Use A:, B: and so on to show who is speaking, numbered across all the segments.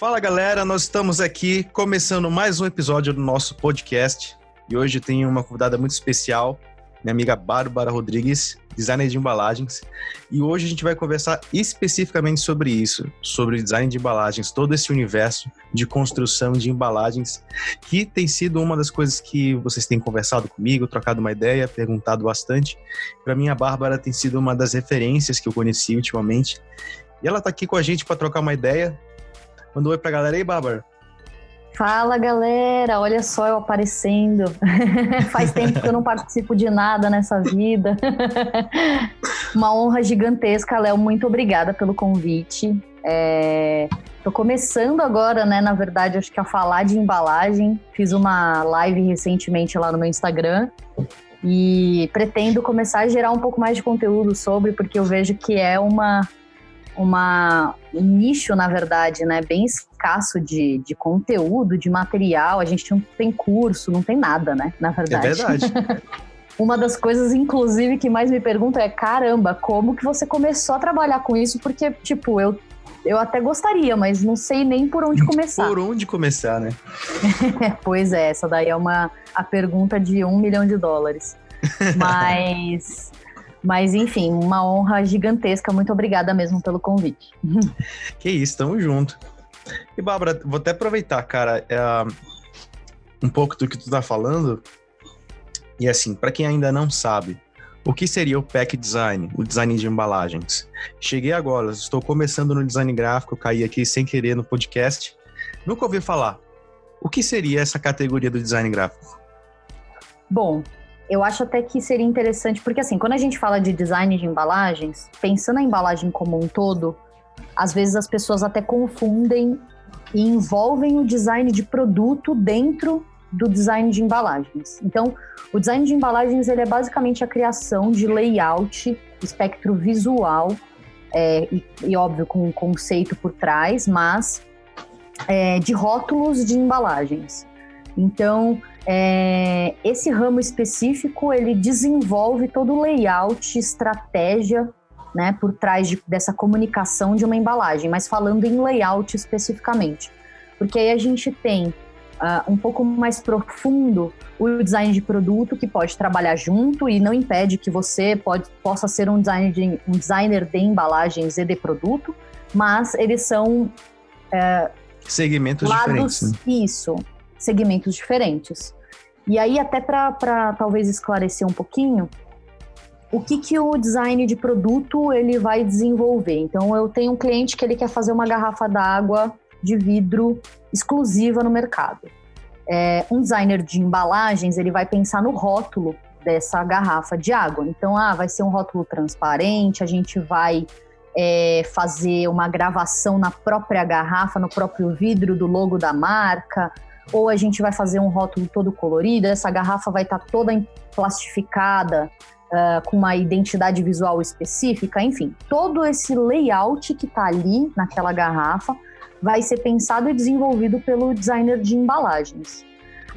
A: Fala galera, nós estamos aqui começando mais um episódio do nosso podcast e hoje tem uma convidada muito especial, minha amiga Bárbara Rodrigues, designer de embalagens. E hoje a gente vai conversar especificamente sobre isso, sobre design de embalagens, todo esse universo de construção de embalagens, que tem sido uma das coisas que vocês têm conversado comigo, trocado uma ideia, perguntado bastante. Para mim, a Bárbara tem sido uma das referências que eu conheci ultimamente. E ela está aqui com a gente para trocar uma ideia Manda um oi pra galera aí, Bárbara.
B: Fala galera, olha só eu aparecendo. Faz tempo que eu não participo de nada nessa vida. Uma honra gigantesca, Léo. Muito obrigada pelo convite. É... Tô começando agora, né? Na verdade, acho que a falar de embalagem. Fiz uma live recentemente lá no meu Instagram e pretendo começar a gerar um pouco mais de conteúdo sobre, porque eu vejo que é uma uma, um nicho, na verdade, né, bem escasso de, de conteúdo, de material. A gente não tem curso, não tem nada, né, na verdade.
A: É verdade.
B: Uma das coisas, inclusive, que mais me perguntam é: caramba, como que você começou a trabalhar com isso? Porque, tipo, eu, eu até gostaria, mas não sei nem por onde começar.
A: Por onde começar, né?
B: pois é, essa daí é uma a pergunta de um milhão de dólares. Mas mas, enfim, uma honra gigantesca. Muito obrigada mesmo pelo convite.
A: Que isso, tamo junto. E, Bárbara, vou até aproveitar, cara, é, um pouco do que tu tá falando. E, assim, para quem ainda não sabe, o que seria o pack design, o design de embalagens? Cheguei agora, estou começando no design gráfico, caí aqui sem querer no podcast. Nunca ouvi falar. O que seria essa categoria do design gráfico?
B: Bom, eu acho até que seria interessante, porque assim, quando a gente fala de design de embalagens, pensando na embalagem como um todo, às vezes as pessoas até confundem e envolvem o design de produto dentro do design de embalagens. Então, o design de embalagens ele é basicamente a criação de layout, espectro visual é, e, e, óbvio com um conceito por trás, mas é, de rótulos de embalagens. Então, é, esse ramo específico ele desenvolve todo o layout, estratégia, né, por trás de, dessa comunicação de uma embalagem, mas falando em layout especificamente, porque aí a gente tem uh, um pouco mais profundo o design de produto que pode trabalhar junto e não impede que você pode, possa ser um, design de, um designer de embalagens e de produto, mas eles são uh,
A: segmentos lados, diferentes. Né?
B: Isso, segmentos diferentes. E aí, até para talvez esclarecer um pouquinho, o que, que o design de produto ele vai desenvolver. Então, eu tenho um cliente que ele quer fazer uma garrafa d'água de vidro exclusiva no mercado. É, um designer de embalagens ele vai pensar no rótulo dessa garrafa de água. Então, ah, vai ser um rótulo transparente, a gente vai é, fazer uma gravação na própria garrafa, no próprio vidro do logo da marca ou a gente vai fazer um rótulo todo colorido, essa garrafa vai estar tá toda plastificada, uh, com uma identidade visual específica, enfim, todo esse layout que está ali naquela garrafa vai ser pensado e desenvolvido pelo designer de embalagens.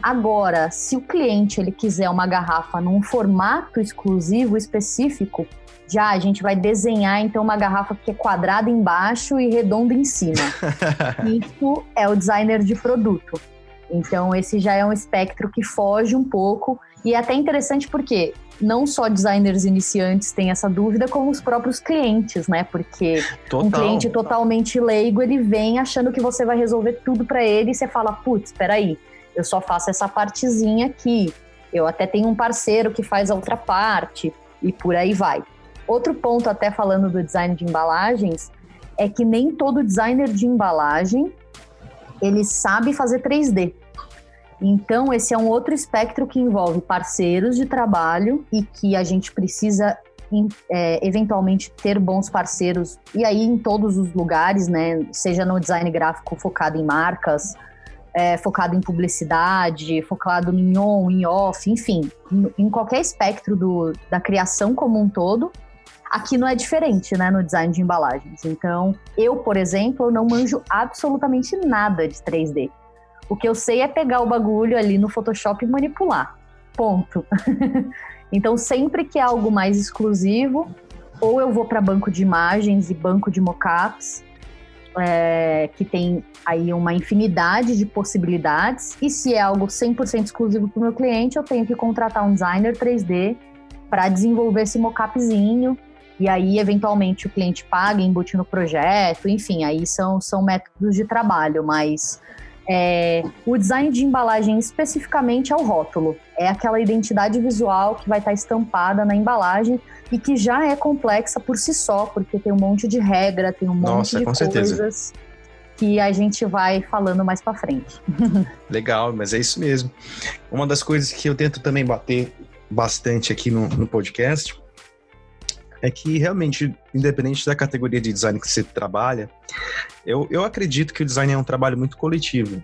B: Agora, se o cliente ele quiser uma garrafa num formato exclusivo específico, já a gente vai desenhar então uma garrafa que é quadrada embaixo e redonda em cima. Isso é o designer de produto. Então, esse já é um espectro que foge um pouco e é até interessante porque não só designers iniciantes têm essa dúvida, como os próprios clientes, né? Porque Total. um cliente totalmente leigo, ele vem achando que você vai resolver tudo para ele e você fala, putz, espera aí, eu só faço essa partezinha aqui. Eu até tenho um parceiro que faz a outra parte e por aí vai. Outro ponto, até falando do design de embalagens, é que nem todo designer de embalagem ele sabe fazer 3D. Então, esse é um outro espectro que envolve parceiros de trabalho e que a gente precisa é, eventualmente ter bons parceiros, e aí em todos os lugares, né? Seja no design gráfico focado em marcas, é, focado em publicidade, focado em on, em off, enfim, em qualquer espectro do, da criação como um todo. Aqui não é diferente, né, no design de embalagens. Então, eu, por exemplo, não manjo absolutamente nada de 3D. O que eu sei é pegar o bagulho ali no Photoshop e manipular. Ponto. então, sempre que é algo mais exclusivo, ou eu vou para banco de imagens e banco de mockups, é, que tem aí uma infinidade de possibilidades. E se é algo 100% exclusivo para o meu cliente, eu tenho que contratar um designer 3D para desenvolver esse mockupzinho. E aí, eventualmente, o cliente paga, embute no projeto, enfim, aí são, são métodos de trabalho, mas é, o design de embalagem especificamente é o rótulo. É aquela identidade visual que vai estar estampada na embalagem e que já é complexa por si só, porque tem um monte de regra, tem um
A: Nossa,
B: monte de coisas certeza. que a gente vai falando mais para frente.
A: Legal, mas é isso mesmo. Uma das coisas que eu tento também bater bastante aqui no, no podcast é que realmente, independente da categoria de design que você trabalha, eu, eu acredito que o design é um trabalho muito coletivo.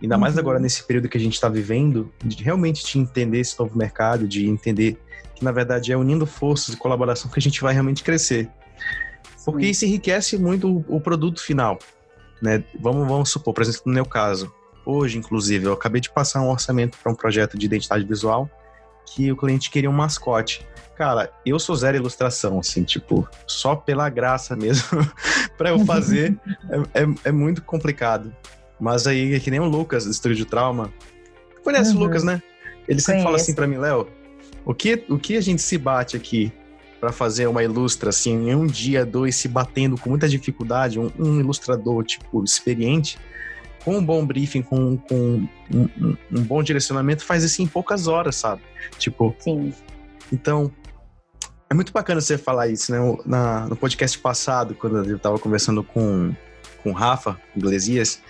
A: Ainda uhum. mais agora nesse período que a gente está vivendo, de realmente te entender esse novo mercado, de entender que na verdade é unindo forças e colaboração que a gente vai realmente crescer. Porque Sim. isso enriquece muito o, o produto final. Né? Vamos, vamos supor, por exemplo, no meu caso, hoje, inclusive, eu acabei de passar um orçamento para um projeto de identidade visual que o cliente queria um mascote. Cara, eu sou zero ilustração, assim, tipo, só pela graça mesmo para eu fazer é, é, é, muito complicado. Mas aí é que nem o Lucas do Estúdio Trauma. Conhece uhum. o Lucas, né? Ele sempre Conheço. fala assim para mim, Léo, o que, o que a gente se bate aqui para fazer uma ilustra, assim, em um dia, dois, se batendo com muita dificuldade, um, um ilustrador, tipo, experiente, com um bom briefing, com, com um, um, um, bom direcionamento, faz isso em poucas horas, sabe? Tipo.
B: Sim.
A: Então, é muito bacana você falar isso, né? Na, no podcast passado, quando eu estava conversando com, com o Rafa Iglesias,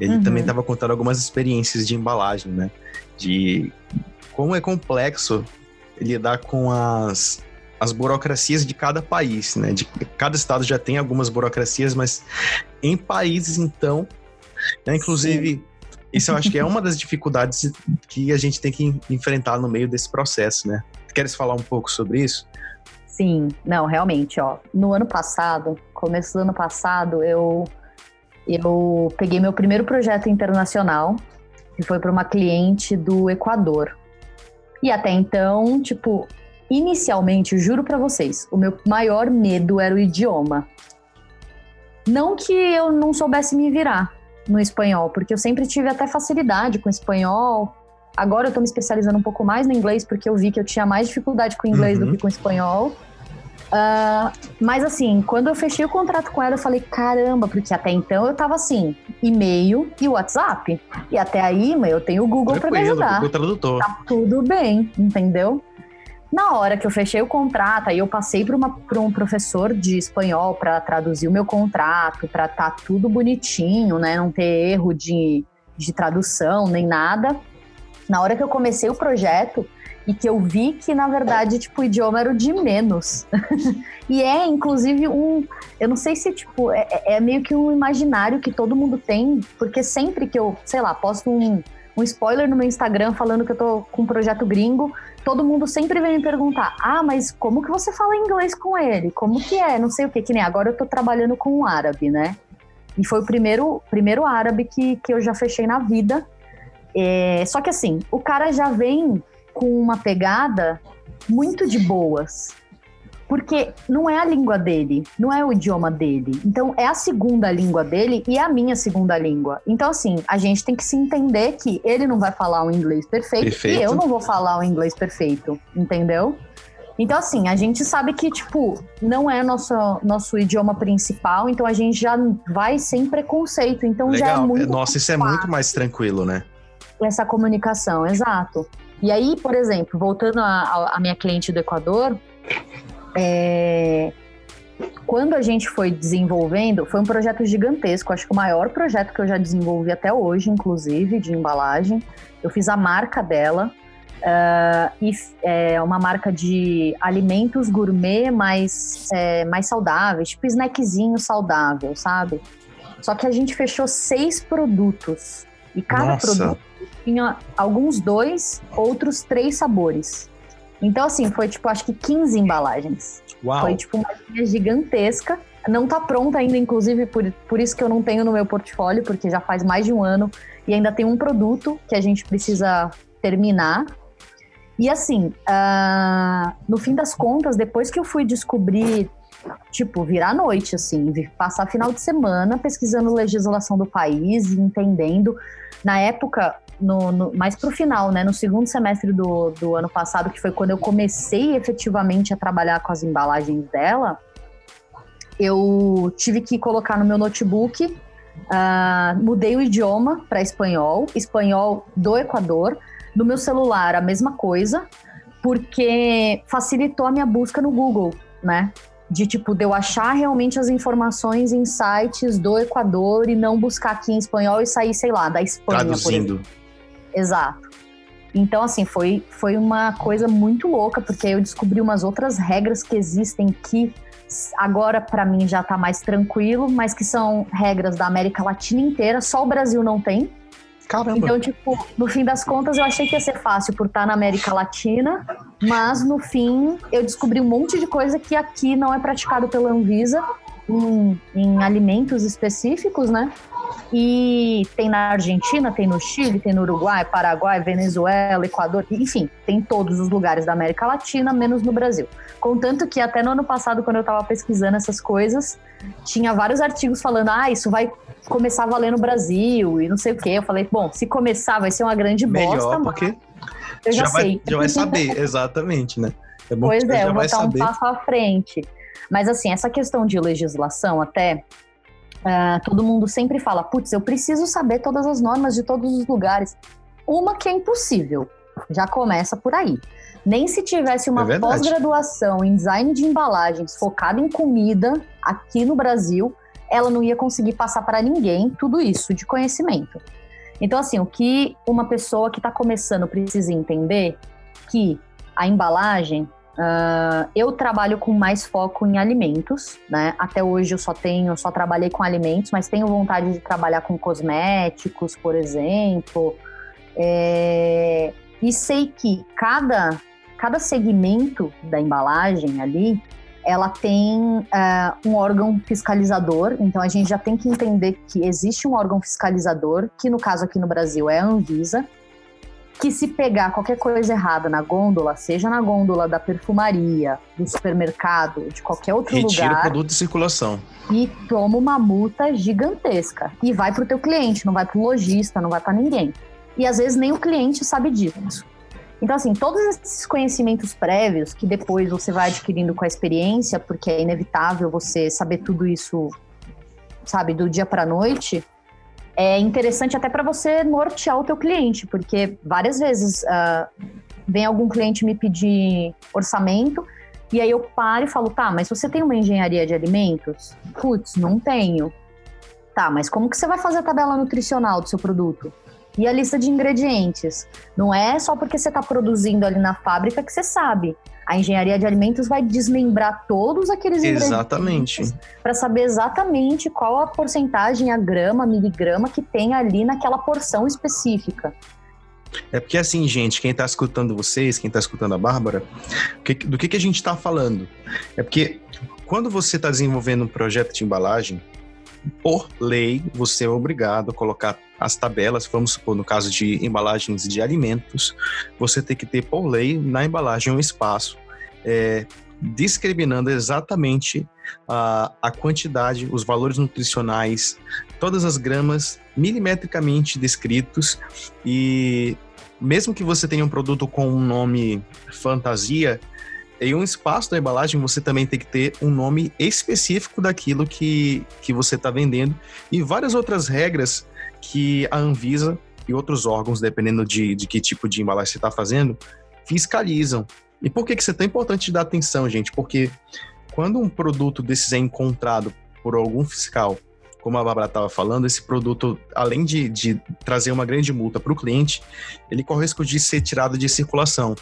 A: ele uhum. também estava contando algumas experiências de embalagem, né? De como é complexo lidar com as, as burocracias de cada país, né? De cada estado já tem algumas burocracias, mas em países, então, né? inclusive, Sim. isso eu acho que é uma das dificuldades que a gente tem que enfrentar no meio desse processo, né? Queres falar um pouco sobre isso?
B: Sim, não, realmente, ó. No ano passado, começo do ano passado, eu eu peguei meu primeiro projeto internacional, que foi para uma cliente do Equador. E até então, tipo, inicialmente, juro para vocês, o meu maior medo era o idioma. Não que eu não soubesse me virar no espanhol, porque eu sempre tive até facilidade com espanhol, Agora eu tô me especializando um pouco mais no inglês, porque eu vi que eu tinha mais dificuldade com inglês uhum. do que com espanhol. Uh, mas assim, quando eu fechei o contrato com ela, eu falei, caramba, porque até então eu tava assim, e-mail e WhatsApp. E até aí, eu tenho o Google para me ajudar.
A: Google Tradutor.
B: Tá tudo bem, entendeu? Na hora que eu fechei o contrato, aí eu passei para um professor de espanhol para traduzir o meu contrato, para tá tudo bonitinho, né? Não ter erro de, de tradução nem nada. Na hora que eu comecei o projeto e que eu vi que, na verdade, tipo, o idioma era o de menos. e é, inclusive, um. Eu não sei se, tipo, é, é, é, meio que um imaginário que todo mundo tem, porque sempre que eu, sei lá, posto um, um spoiler no meu Instagram falando que eu tô com um projeto gringo, todo mundo sempre vem me perguntar: ah, mas como que você fala inglês com ele? Como que é? Não sei o que, que nem agora eu tô trabalhando com um árabe, né? E foi o primeiro, primeiro árabe que, que eu já fechei na vida. É, só que assim, o cara já vem com uma pegada muito de boas. Porque não é a língua dele, não é o idioma dele. Então, é a segunda língua dele e é a minha segunda língua. Então, assim, a gente tem que se entender que ele não vai falar o inglês perfeito, perfeito. e eu não vou falar o inglês perfeito, entendeu? Então, assim, a gente sabe que, tipo, não é nosso, nosso idioma principal, então a gente já vai sem preconceito. Então Legal. já é muito.
A: Nossa, isso é muito mais tranquilo, né?
B: essa comunicação, exato. E aí, por exemplo, voltando à minha cliente do Equador, é, quando a gente foi desenvolvendo, foi um projeto gigantesco, acho que o maior projeto que eu já desenvolvi até hoje, inclusive, de embalagem. Eu fiz a marca dela, uh, e é uma marca de alimentos gourmet mais, é, mais saudáveis, tipo snackzinho saudável, sabe? Só que a gente fechou seis produtos. E cada Nossa. produto tinha alguns dois, outros três sabores. Então, assim, foi tipo, acho que 15 embalagens.
A: Uau.
B: Foi tipo uma linha gigantesca. Não tá pronta ainda, inclusive, por, por isso que eu não tenho no meu portfólio, porque já faz mais de um ano e ainda tem um produto que a gente precisa terminar. E assim, uh, no fim das contas, depois que eu fui descobrir tipo, virar noite, assim, passar final de semana pesquisando legislação do país, entendendo. Na época, no, no, mais pro final, né? No segundo semestre do, do ano passado, que foi quando eu comecei efetivamente a trabalhar com as embalagens dela, eu tive que colocar no meu notebook, uh, mudei o idioma para espanhol, espanhol do Equador. No meu celular, a mesma coisa, porque facilitou a minha busca no Google, né? De tipo, de eu achar realmente as informações em sites do Equador e não buscar aqui em espanhol e sair, sei lá, da Espanha.
A: Traduzindo.
B: Exato. Então, assim, foi, foi uma coisa muito louca, porque eu descobri umas outras regras que existem que agora para mim já tá mais tranquilo, mas que são regras da América Latina inteira, só o Brasil não tem.
A: Caramba.
B: Então, tipo, no fim das contas, eu achei que ia ser fácil por estar na América Latina, mas no fim eu descobri um monte de coisa que aqui não é praticado pela Anvisa em, em alimentos específicos, né? E tem na Argentina, tem no Chile, tem no Uruguai, Paraguai, Venezuela, Equador, enfim, tem em todos os lugares da América Latina, menos no Brasil. Contanto que até no ano passado, quando eu estava pesquisando essas coisas, tinha vários artigos falando: ah, isso vai começar a valer no Brasil e não sei o quê. Eu falei: bom, se começar, vai ser uma grande
A: Melhor,
B: bosta.
A: porque
B: eu já,
A: já
B: sei.
A: Vai, já vai saber, exatamente, né?
B: É pois é, eu vou estar um passo à frente. Mas assim, essa questão de legislação até Uh, todo mundo sempre fala, putz, eu preciso saber todas as normas de todos os lugares. Uma que é impossível, já começa por aí. Nem se tivesse uma é pós-graduação em design de embalagens focada em comida aqui no Brasil, ela não ia conseguir passar para ninguém tudo isso de conhecimento. Então, assim, o que uma pessoa que está começando precisa entender que a embalagem Uh, eu trabalho com mais foco em alimentos, né? Até hoje eu só tenho, só trabalhei com alimentos, mas tenho vontade de trabalhar com cosméticos, por exemplo. É, e sei que cada, cada segmento da embalagem ali, ela tem uh, um órgão fiscalizador. Então a gente já tem que entender que existe um órgão fiscalizador, que no caso aqui no Brasil é a Anvisa que se pegar qualquer coisa errada na gôndola, seja na gôndola da perfumaria, do supermercado, de qualquer outro
A: Retira
B: lugar...
A: Retira o produto de circulação.
B: E toma uma multa gigantesca. E vai para o teu cliente, não vai para o lojista, não vai para ninguém. E às vezes nem o cliente sabe disso. Então, assim, todos esses conhecimentos prévios que depois você vai adquirindo com a experiência, porque é inevitável você saber tudo isso, sabe, do dia para noite, é interessante até para você nortear o teu cliente, porque várias vezes uh, vem algum cliente me pedir orçamento e aí eu paro e falo, tá, mas você tem uma engenharia de alimentos? Putz, não tenho. Tá, mas como que você vai fazer a tabela nutricional do seu produto? E a lista de ingredientes? Não é só porque você está produzindo ali na fábrica que você sabe. A engenharia de alimentos vai desmembrar todos aqueles
A: exatamente.
B: ingredientes para saber exatamente qual a porcentagem, a grama, a miligrama que tem ali naquela porção específica.
A: É porque assim, gente, quem está escutando vocês, quem está escutando a Bárbara, do que, que a gente está falando? É porque quando você está desenvolvendo um projeto de embalagem, por lei, você é obrigado a colocar as tabelas, vamos supor, no caso de embalagens de alimentos, você tem que ter, por lei, na embalagem um espaço é, discriminando exatamente a, a quantidade, os valores nutricionais, todas as gramas milimetricamente descritos e mesmo que você tenha um produto com um nome fantasia, em um espaço da embalagem você também tem que ter um nome específico daquilo que, que você está vendendo e várias outras regras que a Anvisa e outros órgãos, dependendo de, de que tipo de embalagem você está fazendo, fiscalizam. E por que, que isso é tão importante dar atenção, gente? Porque quando um produto desses é encontrado por algum fiscal, como a Bárbara estava falando, esse produto, além de, de trazer uma grande multa para o cliente, ele corre o risco de ser tirado de circulação.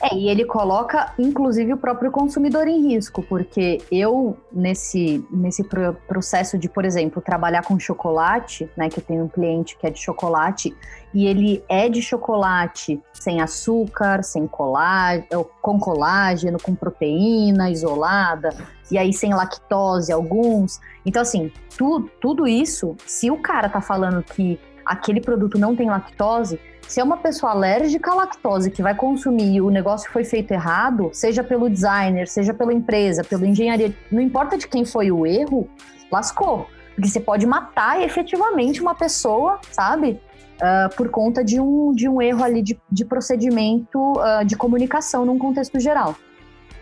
B: É, e ele coloca, inclusive, o próprio consumidor em risco, porque eu, nesse, nesse processo de, por exemplo, trabalhar com chocolate, né, que eu tenho um cliente que é de chocolate, e ele é de chocolate sem açúcar, sem colágeno, com colágeno, com proteína isolada, e aí sem lactose alguns. Então, assim, tu, tudo isso, se o cara tá falando que aquele produto não tem lactose, se é uma pessoa alérgica à lactose que vai consumir e o negócio foi feito errado, seja pelo designer, seja pela empresa, pela engenharia, não importa de quem foi o erro, lascou. Porque você pode matar efetivamente uma pessoa, sabe? Uh, por conta de um, de um erro ali de, de procedimento uh, de comunicação num contexto geral.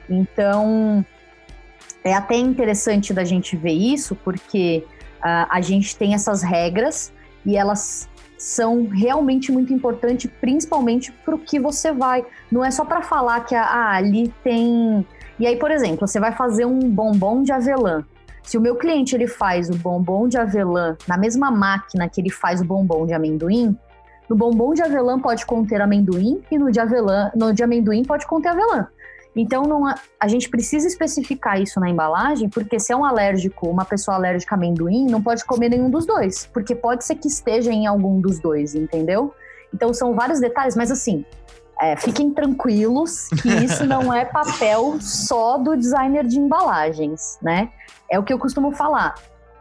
B: Então, é até interessante da gente ver isso, porque uh, a gente tem essas regras e elas são realmente muito importantes, principalmente para o que você vai. Não é só para falar que ah, ali tem. E aí, por exemplo, você vai fazer um bombom de avelã. Se o meu cliente ele faz o bombom de avelã na mesma máquina que ele faz o bombom de amendoim, no bombom de avelã pode conter amendoim e no de avelã, no de amendoim pode conter avelã. Então, não, a gente precisa especificar isso na embalagem, porque se é um alérgico, uma pessoa alérgica a amendoim, não pode comer nenhum dos dois, porque pode ser que esteja em algum dos dois, entendeu? Então, são vários detalhes, mas assim, é, fiquem tranquilos que isso não é papel só do designer de embalagens, né? É o que eu costumo falar.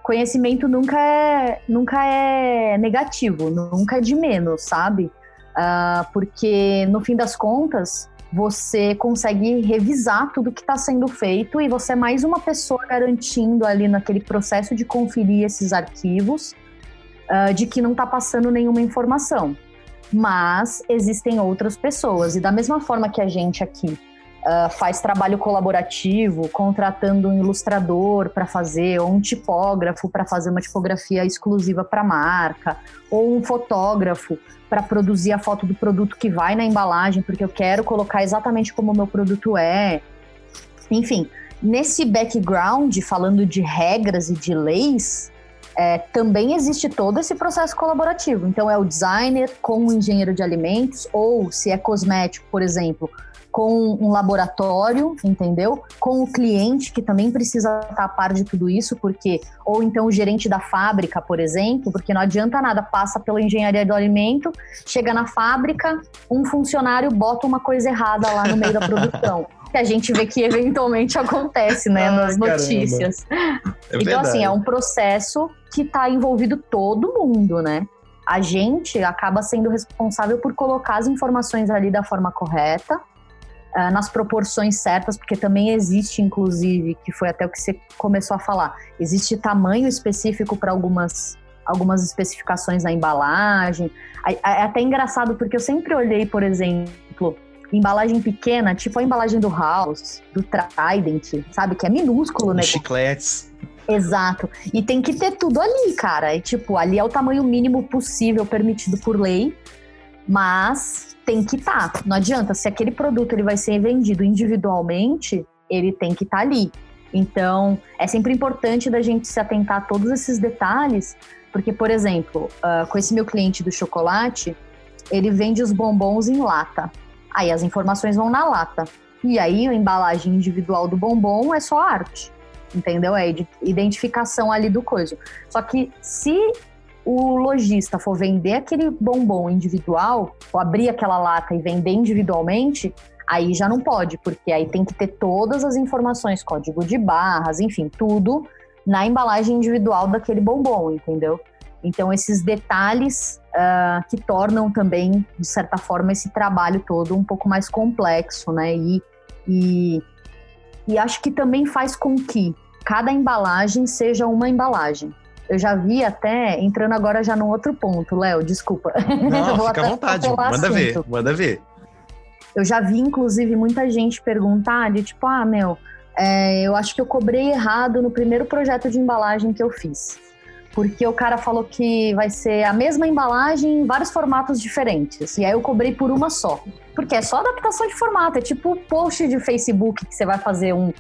B: Conhecimento nunca é, nunca é negativo, nunca é de menos, sabe? Uh, porque no fim das contas, você consegue revisar tudo que está sendo feito e você é mais uma pessoa garantindo ali naquele processo de conferir esses arquivos uh, de que não está passando nenhuma informação. Mas existem outras pessoas, e da mesma forma que a gente aqui uh, faz trabalho colaborativo, contratando um ilustrador para fazer, ou um tipógrafo para fazer uma tipografia exclusiva para a marca, ou um fotógrafo para produzir a foto do produto que vai na embalagem, porque eu quero colocar exatamente como o meu produto é. Enfim, nesse background, falando de regras e de leis, é, também existe todo esse processo colaborativo. Então, é o designer com o engenheiro de alimentos, ou se é cosmético, por exemplo, com um laboratório, entendeu? Com o cliente, que também precisa estar a par de tudo isso, porque, ou então o gerente da fábrica, por exemplo, porque não adianta nada, passa pela engenharia do alimento, chega na fábrica, um funcionário bota uma coisa errada lá no meio da produção. que a gente vê que eventualmente acontece, né, nas notícias. É então, assim, é um processo que está envolvido todo mundo, né? A gente acaba sendo responsável por colocar as informações ali da forma correta, uh, nas proporções certas, porque também existe, inclusive, que foi até o que você começou a falar, existe tamanho específico para algumas algumas especificações na embalagem. É, é até engraçado porque eu sempre olhei, por exemplo, embalagem pequena, tipo a embalagem do House, do Trident, sabe? Que é minúsculo, né?
A: Chicletes.
B: Exato. E tem que ter tudo ali, cara. E, tipo, ali é o tamanho mínimo possível permitido por lei, mas tem que estar. Tá. Não adianta, se aquele produto ele vai ser vendido individualmente, ele tem que estar tá ali. Então, é sempre importante da gente se atentar a todos esses detalhes, porque, por exemplo, uh, com esse meu cliente do chocolate, ele vende os bombons em lata. Aí as informações vão na lata. E aí a embalagem individual do bombom é só arte, entendeu? É identificação ali do coisa. Só que se o lojista for vender aquele bombom individual, ou abrir aquela lata e vender individualmente, aí já não pode, porque aí tem que ter todas as informações, código de barras, enfim, tudo na embalagem individual daquele bombom, entendeu? Então, esses detalhes uh, que tornam também, de certa forma, esse trabalho todo um pouco mais complexo, né? E, e, e acho que também faz com que cada embalagem seja uma embalagem. Eu já vi até, entrando agora já num outro ponto, Léo, desculpa.
A: Não, fica à vontade, manda assunto. ver, manda ver.
B: Eu já vi, inclusive, muita gente perguntar de tipo, ah, meu, é, eu acho que eu cobrei errado no primeiro projeto de embalagem que eu fiz. Porque o cara falou que vai ser a mesma embalagem em vários formatos diferentes. E aí eu cobrei por uma só. Porque é só adaptação de formato. É tipo post de Facebook que você vai fazer um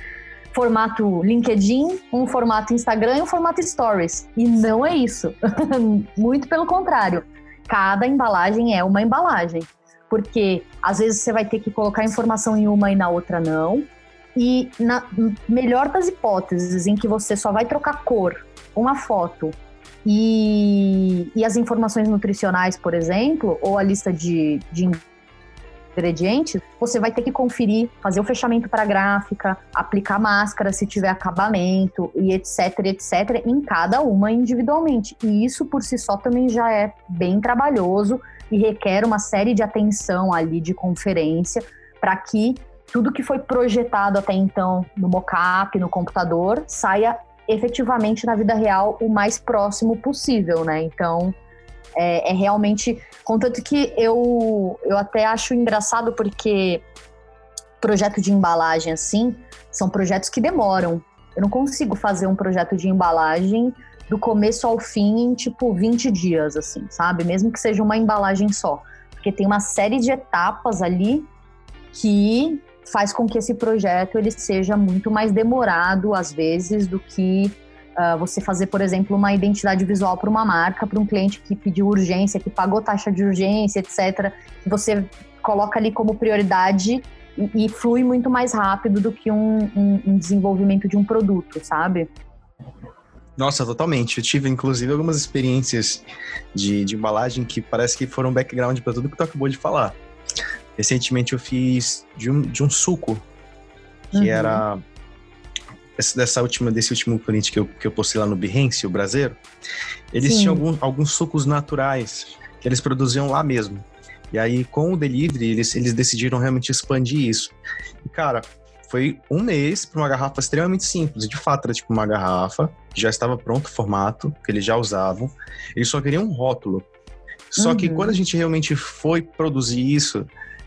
B: formato LinkedIn, um formato Instagram e um formato Stories. E não é isso. Muito pelo contrário. Cada embalagem é uma embalagem. Porque às vezes você vai ter que colocar informação em uma e na outra não. E na melhor das hipóteses, em que você só vai trocar cor, uma foto e, e as informações nutricionais, por exemplo, ou a lista de, de ingredientes, você vai ter que conferir, fazer o fechamento para gráfica, aplicar máscara se tiver acabamento e etc, etc, em cada uma individualmente. E isso por si só também já é bem trabalhoso e requer uma série de atenção ali de conferência para que tudo que foi projetado até então no mockup, no computador, saia efetivamente na vida real o mais próximo possível, né? Então, é, é, realmente. Contanto que eu, eu até acho engraçado porque projeto de embalagem assim são projetos que demoram. Eu não consigo fazer um projeto de embalagem do começo ao fim em tipo 20 dias, assim, sabe? Mesmo que seja uma embalagem só. Porque tem uma série de etapas ali que faz com que esse projeto ele seja muito mais demorado, às vezes, do que uh, você fazer, por exemplo, uma identidade visual para uma marca, para um cliente que pediu urgência, que pagou taxa de urgência, etc. Que você coloca ali como prioridade e, e flui muito mais rápido do que um, um, um desenvolvimento de um produto, sabe?
A: Nossa, totalmente. Eu tive, inclusive, algumas experiências de, de embalagem que parece que foram background para tudo que tu acabou de falar. Recentemente eu fiz de um, de um suco, que uhum. era dessa última, desse último print que eu, que eu postei lá no Behance, o brasileiro, eles Sim. tinham algum, alguns sucos naturais que eles produziam lá mesmo. E aí, com o delivery, eles, eles decidiram realmente expandir isso. E, cara, foi um mês para uma garrafa extremamente simples. De fato, era tipo uma garrafa, já estava pronto o formato, que eles já usavam. Eles só queriam um rótulo. Só uhum. que quando a gente realmente foi produzir isso,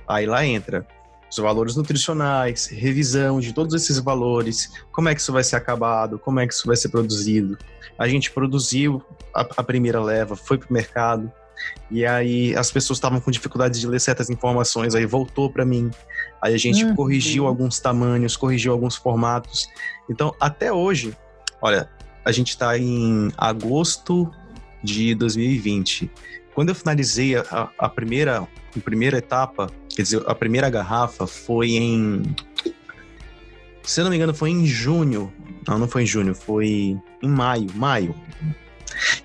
A: Aí lá entra os valores nutricionais, revisão de todos esses valores, como é que isso vai ser acabado, como é que isso vai ser produzido. A gente produziu a, a primeira leva, foi para o mercado, e aí as pessoas estavam com dificuldade de ler certas informações, aí voltou para mim. Aí a gente uhum. corrigiu alguns tamanhos, corrigiu alguns formatos. Então, até hoje, olha, a gente está em agosto de 2020. Quando eu finalizei a, a primeira, a primeira etapa, quer dizer, a primeira garrafa foi em. Se eu não me engano, foi em junho. Não, não foi em junho, foi em maio. Maio.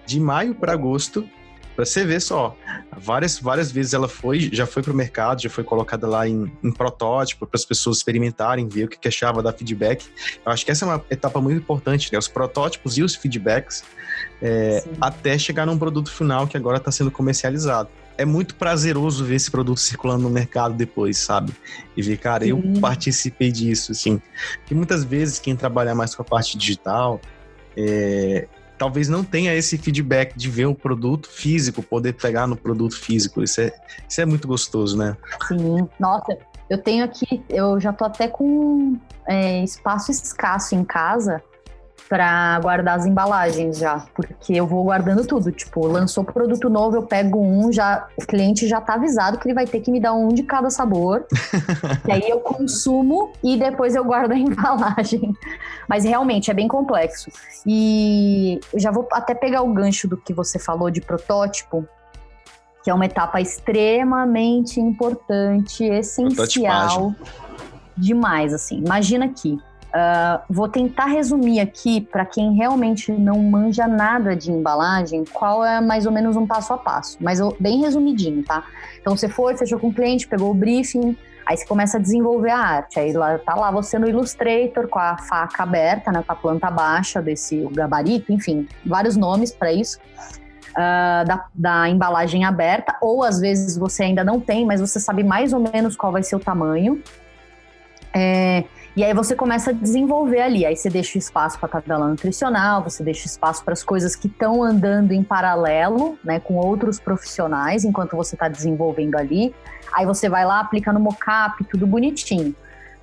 A: De maio para agosto, Pra você ver só, várias, várias vezes ela foi, já foi pro mercado, já foi colocada lá em, em protótipo para as pessoas experimentarem, ver o que, que achava, dar feedback. Eu acho que essa é uma etapa muito importante, né? Os protótipos e os feedbacks é, até chegar num produto final que agora está sendo comercializado. É muito prazeroso ver esse produto circulando no mercado depois, sabe? E ver, cara, eu participei disso, assim. Porque muitas vezes quem trabalha mais com a parte digital, é, talvez não tenha esse feedback de ver o produto físico, poder pegar no produto físico. Isso é, isso é muito gostoso, né?
B: Sim, nossa, eu tenho aqui, eu já tô até com é, espaço escasso em casa para guardar as embalagens já, porque eu vou guardando tudo. Tipo, lançou produto novo, eu pego um, já o cliente já tá avisado que ele vai ter que me dar um de cada sabor. e aí eu consumo e depois eu guardo a embalagem. Mas realmente é bem complexo. E já vou até pegar o gancho do que você falou de protótipo, que é uma etapa extremamente importante, essencial demais assim. Imagina aqui, Uh, vou tentar resumir aqui para quem realmente não manja nada de embalagem, qual é mais ou menos um passo a passo, mas eu, bem resumidinho, tá? Então você foi, fechou com o cliente, pegou o briefing, aí você começa a desenvolver a arte. Aí lá, tá lá você no Illustrator com a faca aberta, né, com a planta baixa desse gabarito, enfim, vários nomes para isso. Uh, da, da, embalagem aberta, ou às vezes você ainda não tem, mas você sabe mais ou menos qual vai ser o tamanho. É, e aí você começa a desenvolver ali. Aí você deixa espaço para a tabela nutricional, você deixa espaço para as coisas que estão andando em paralelo, né, com outros profissionais, enquanto você está desenvolvendo ali. Aí você vai lá, aplica no mockup, tudo bonitinho.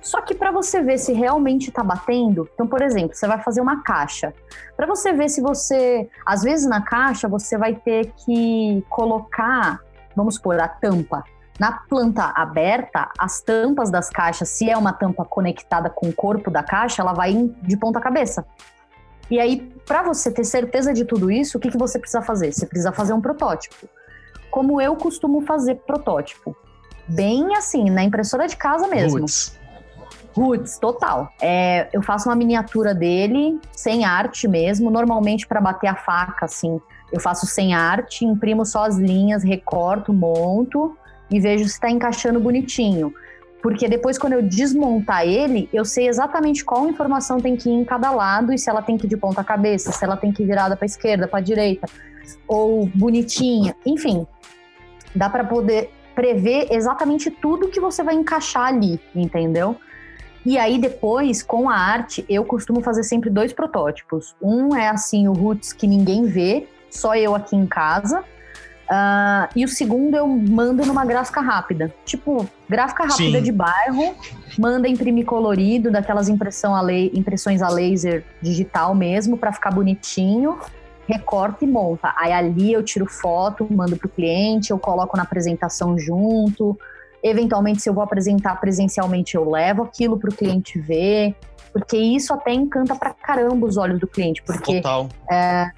B: Só que para você ver se realmente está batendo, então, por exemplo, você vai fazer uma caixa. Para você ver se você, às vezes na caixa você vai ter que colocar, vamos supor, a tampa. Na planta aberta, as tampas das caixas, se é uma tampa conectada com o corpo da caixa, ela vai de ponta cabeça. E aí, para você ter certeza de tudo isso, o que, que você precisa fazer? Você precisa fazer um protótipo. Como eu costumo fazer protótipo. Bem assim, na impressora de casa mesmo. Roots. Roots, total. É, eu faço uma miniatura dele, sem arte mesmo. Normalmente, para bater a faca, assim, eu faço sem arte, imprimo só as linhas, recorto, monto e vejo se está encaixando bonitinho. Porque depois, quando eu desmontar ele, eu sei exatamente qual informação tem que ir em cada lado e se ela tem que ir de ponta cabeça, se ela tem que ir virada para esquerda, para direita, ou bonitinha. Enfim, dá para poder prever exatamente tudo que você vai encaixar ali, entendeu? E aí depois, com a arte, eu costumo fazer sempre dois protótipos. Um é assim o roots que ninguém vê, só eu aqui em casa. Uh, e o segundo eu mando numa gráfica rápida. Tipo, gráfica rápida Sim. de bairro, manda imprimir colorido, daquelas impressão a impressões a laser digital mesmo, para ficar bonitinho. Recorta e monta. Aí ali eu tiro foto, mando pro cliente, eu coloco na apresentação junto. Eventualmente, se eu vou apresentar presencialmente, eu levo aquilo pro cliente ver. Porque isso até encanta pra caramba os olhos do cliente. Porque
A: Total.
B: É,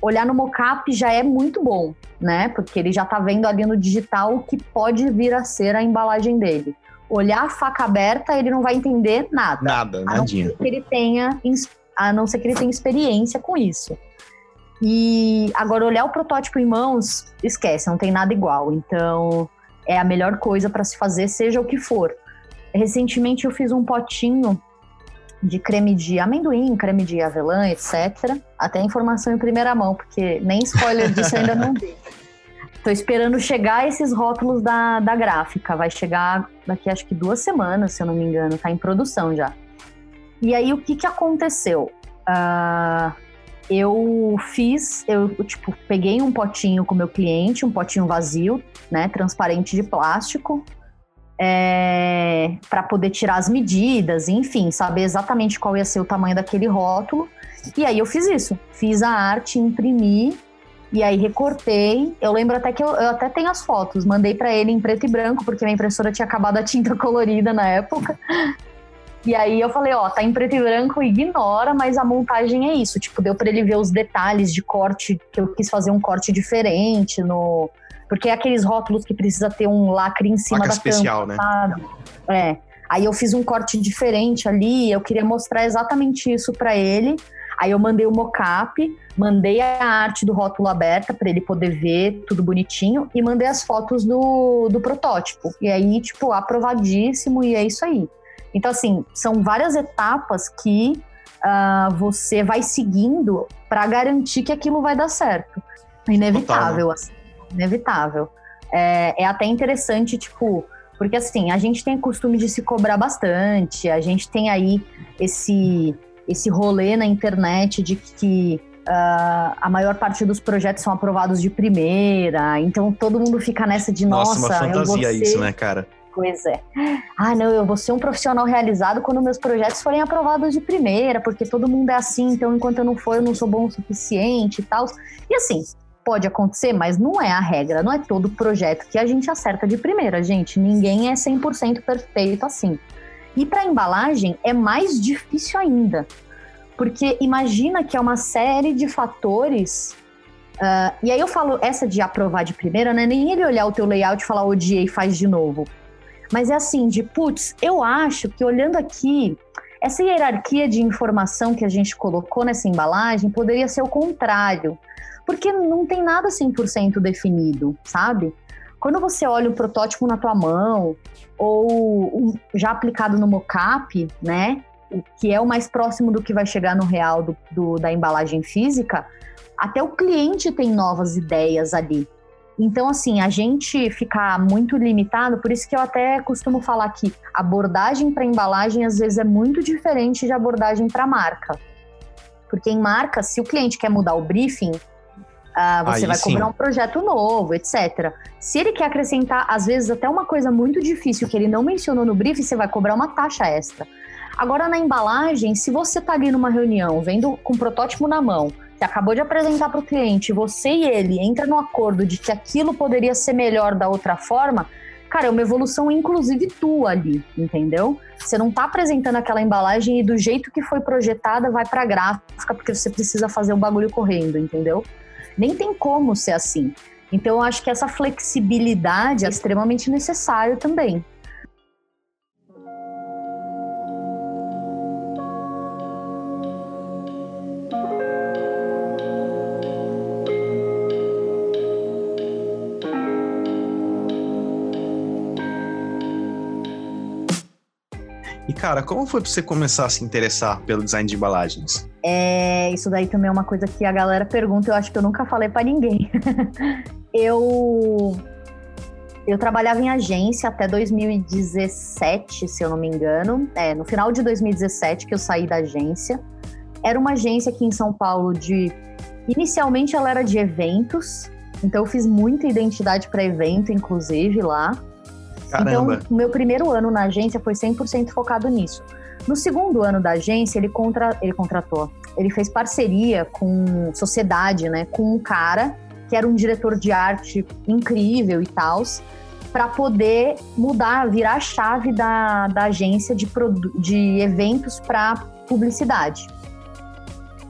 B: olhar no mockup já é muito bom, né? Porque ele já tá vendo ali no digital o que pode vir a ser a embalagem dele. Olhar a faca aberta, ele não vai entender nada.
A: Nada, nadinha.
B: A não ser que ele tenha, a não ser que ele tenha experiência com isso. E agora olhar o protótipo em mãos, esquece, não tem nada igual. Então, é a melhor coisa para se fazer, seja o que for. Recentemente eu fiz um potinho de creme de amendoim, creme de avelã, etc. Até informação em primeira mão, porque nem spoiler disso ainda não dei. Tô esperando chegar esses rótulos da, da gráfica. Vai chegar daqui acho que duas semanas, se eu não me engano. Tá em produção já. E aí, o que que aconteceu? Uh, eu fiz, eu, tipo, peguei um potinho com meu cliente, um potinho vazio, né, transparente de plástico, é, para poder tirar as medidas, enfim, saber exatamente qual ia ser o tamanho daquele rótulo. E aí eu fiz isso, fiz a arte, imprimi e aí recortei. Eu lembro até que eu, eu até tenho as fotos, mandei para ele em preto e branco porque minha impressora tinha acabado a tinta colorida na época. E aí eu falei, ó, tá em preto e branco, ignora, mas a montagem é isso. Tipo, deu para ele ver os detalhes de corte, que eu quis fazer um corte diferente no, porque é aqueles rótulos que precisa ter um lacre em cima
A: Lacre
B: da
A: especial,
B: tampa,
A: né?
B: sabe? É. Aí eu fiz um corte diferente ali, eu queria mostrar exatamente isso para ele. Aí eu mandei o mocap, mandei a arte do rótulo aberta para ele poder ver tudo bonitinho e mandei as fotos do, do protótipo. E aí, tipo, aprovadíssimo e é isso aí. Então, assim, são várias etapas que uh, você vai seguindo para garantir que aquilo vai dar certo. Inevitável, Total, né? assim inevitável. É, é até interessante, tipo, porque assim, a gente tem o costume de se cobrar bastante, a gente tem aí esse, esse rolê na internet de que uh, a maior parte dos projetos são aprovados de primeira, então todo mundo fica nessa de nossa.
A: Nossa, uma fantasia ser... isso, né, cara?
B: Pois é. Ah, não, eu vou ser um profissional realizado quando meus projetos forem aprovados de primeira, porque todo mundo é assim, então enquanto eu não for, eu não sou bom o suficiente e tal. E assim, Pode acontecer, mas não é a regra, não é todo projeto que a gente acerta de primeira, gente. Ninguém é 100% perfeito assim. E para embalagem é mais difícil ainda, porque imagina que é uma série de fatores. Uh, e aí eu falo essa de aprovar de primeira, não é nem ele olhar o teu layout e falar odiei e faz de novo. Mas é assim, de putz, eu acho que olhando aqui, essa hierarquia de informação que a gente colocou nessa embalagem poderia ser o contrário porque não tem nada 100% definido, sabe? Quando você olha o protótipo na tua mão, ou já aplicado no mockup, né? O que é o mais próximo do que vai chegar no real do, do, da embalagem física, até o cliente tem novas ideias ali. Então, assim, a gente ficar muito limitado, por isso que eu até costumo falar que abordagem para embalagem às vezes é muito diferente de abordagem para marca. Porque em marca, se o cliente quer mudar o briefing, Uh, você Aí vai sim. cobrar um projeto novo, etc. Se ele quer acrescentar, às vezes, até uma coisa muito difícil que ele não mencionou no brief, você vai cobrar uma taxa extra. Agora, na embalagem, se você está ali numa reunião, vendo com o protótipo na mão, que acabou de apresentar para o cliente, você e ele entra no acordo de que aquilo poderia ser melhor da outra forma, cara, é uma evolução inclusive tua ali, entendeu? Você não está apresentando aquela embalagem e do jeito que foi projetada vai para gráfica porque você precisa fazer o bagulho correndo, entendeu? Nem tem como ser assim. Então, eu acho que essa flexibilidade é extremamente necessário também.
A: Cara, como foi para você começar a se interessar pelo design de embalagens?
B: É, isso daí também é uma coisa que a galera pergunta, eu acho que eu nunca falei para ninguém. eu eu trabalhava em agência até 2017, se eu não me engano. É, no final de 2017 que eu saí da agência. Era uma agência aqui em São Paulo de inicialmente ela era de eventos, então eu fiz muita identidade para evento, inclusive lá. Caramba. Então, o meu primeiro ano na agência foi 100% focado nisso. No segundo ano da agência, ele, contra, ele contratou, ele fez parceria com sociedade, né, com um cara que era um diretor de arte incrível e tal, para poder mudar, virar a chave da, da agência de, de eventos para publicidade.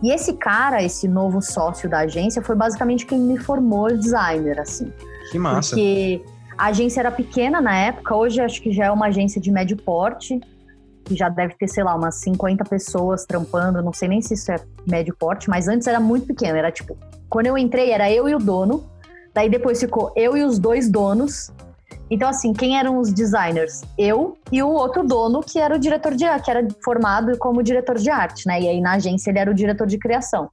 B: E esse cara, esse novo sócio da agência, foi basicamente quem me formou designer, assim.
A: Que massa.
B: Porque a agência era pequena na época, hoje acho que já é uma agência de médio porte, que já deve ter, sei lá, umas 50 pessoas trampando, não sei nem se isso é médio porte, mas antes era muito pequeno, era tipo, quando eu entrei era eu e o dono, daí depois ficou eu e os dois donos. Então assim, quem eram os designers? Eu e o outro dono que era o diretor de arte, que era formado como diretor de arte, né? E aí na agência ele era o diretor de criação.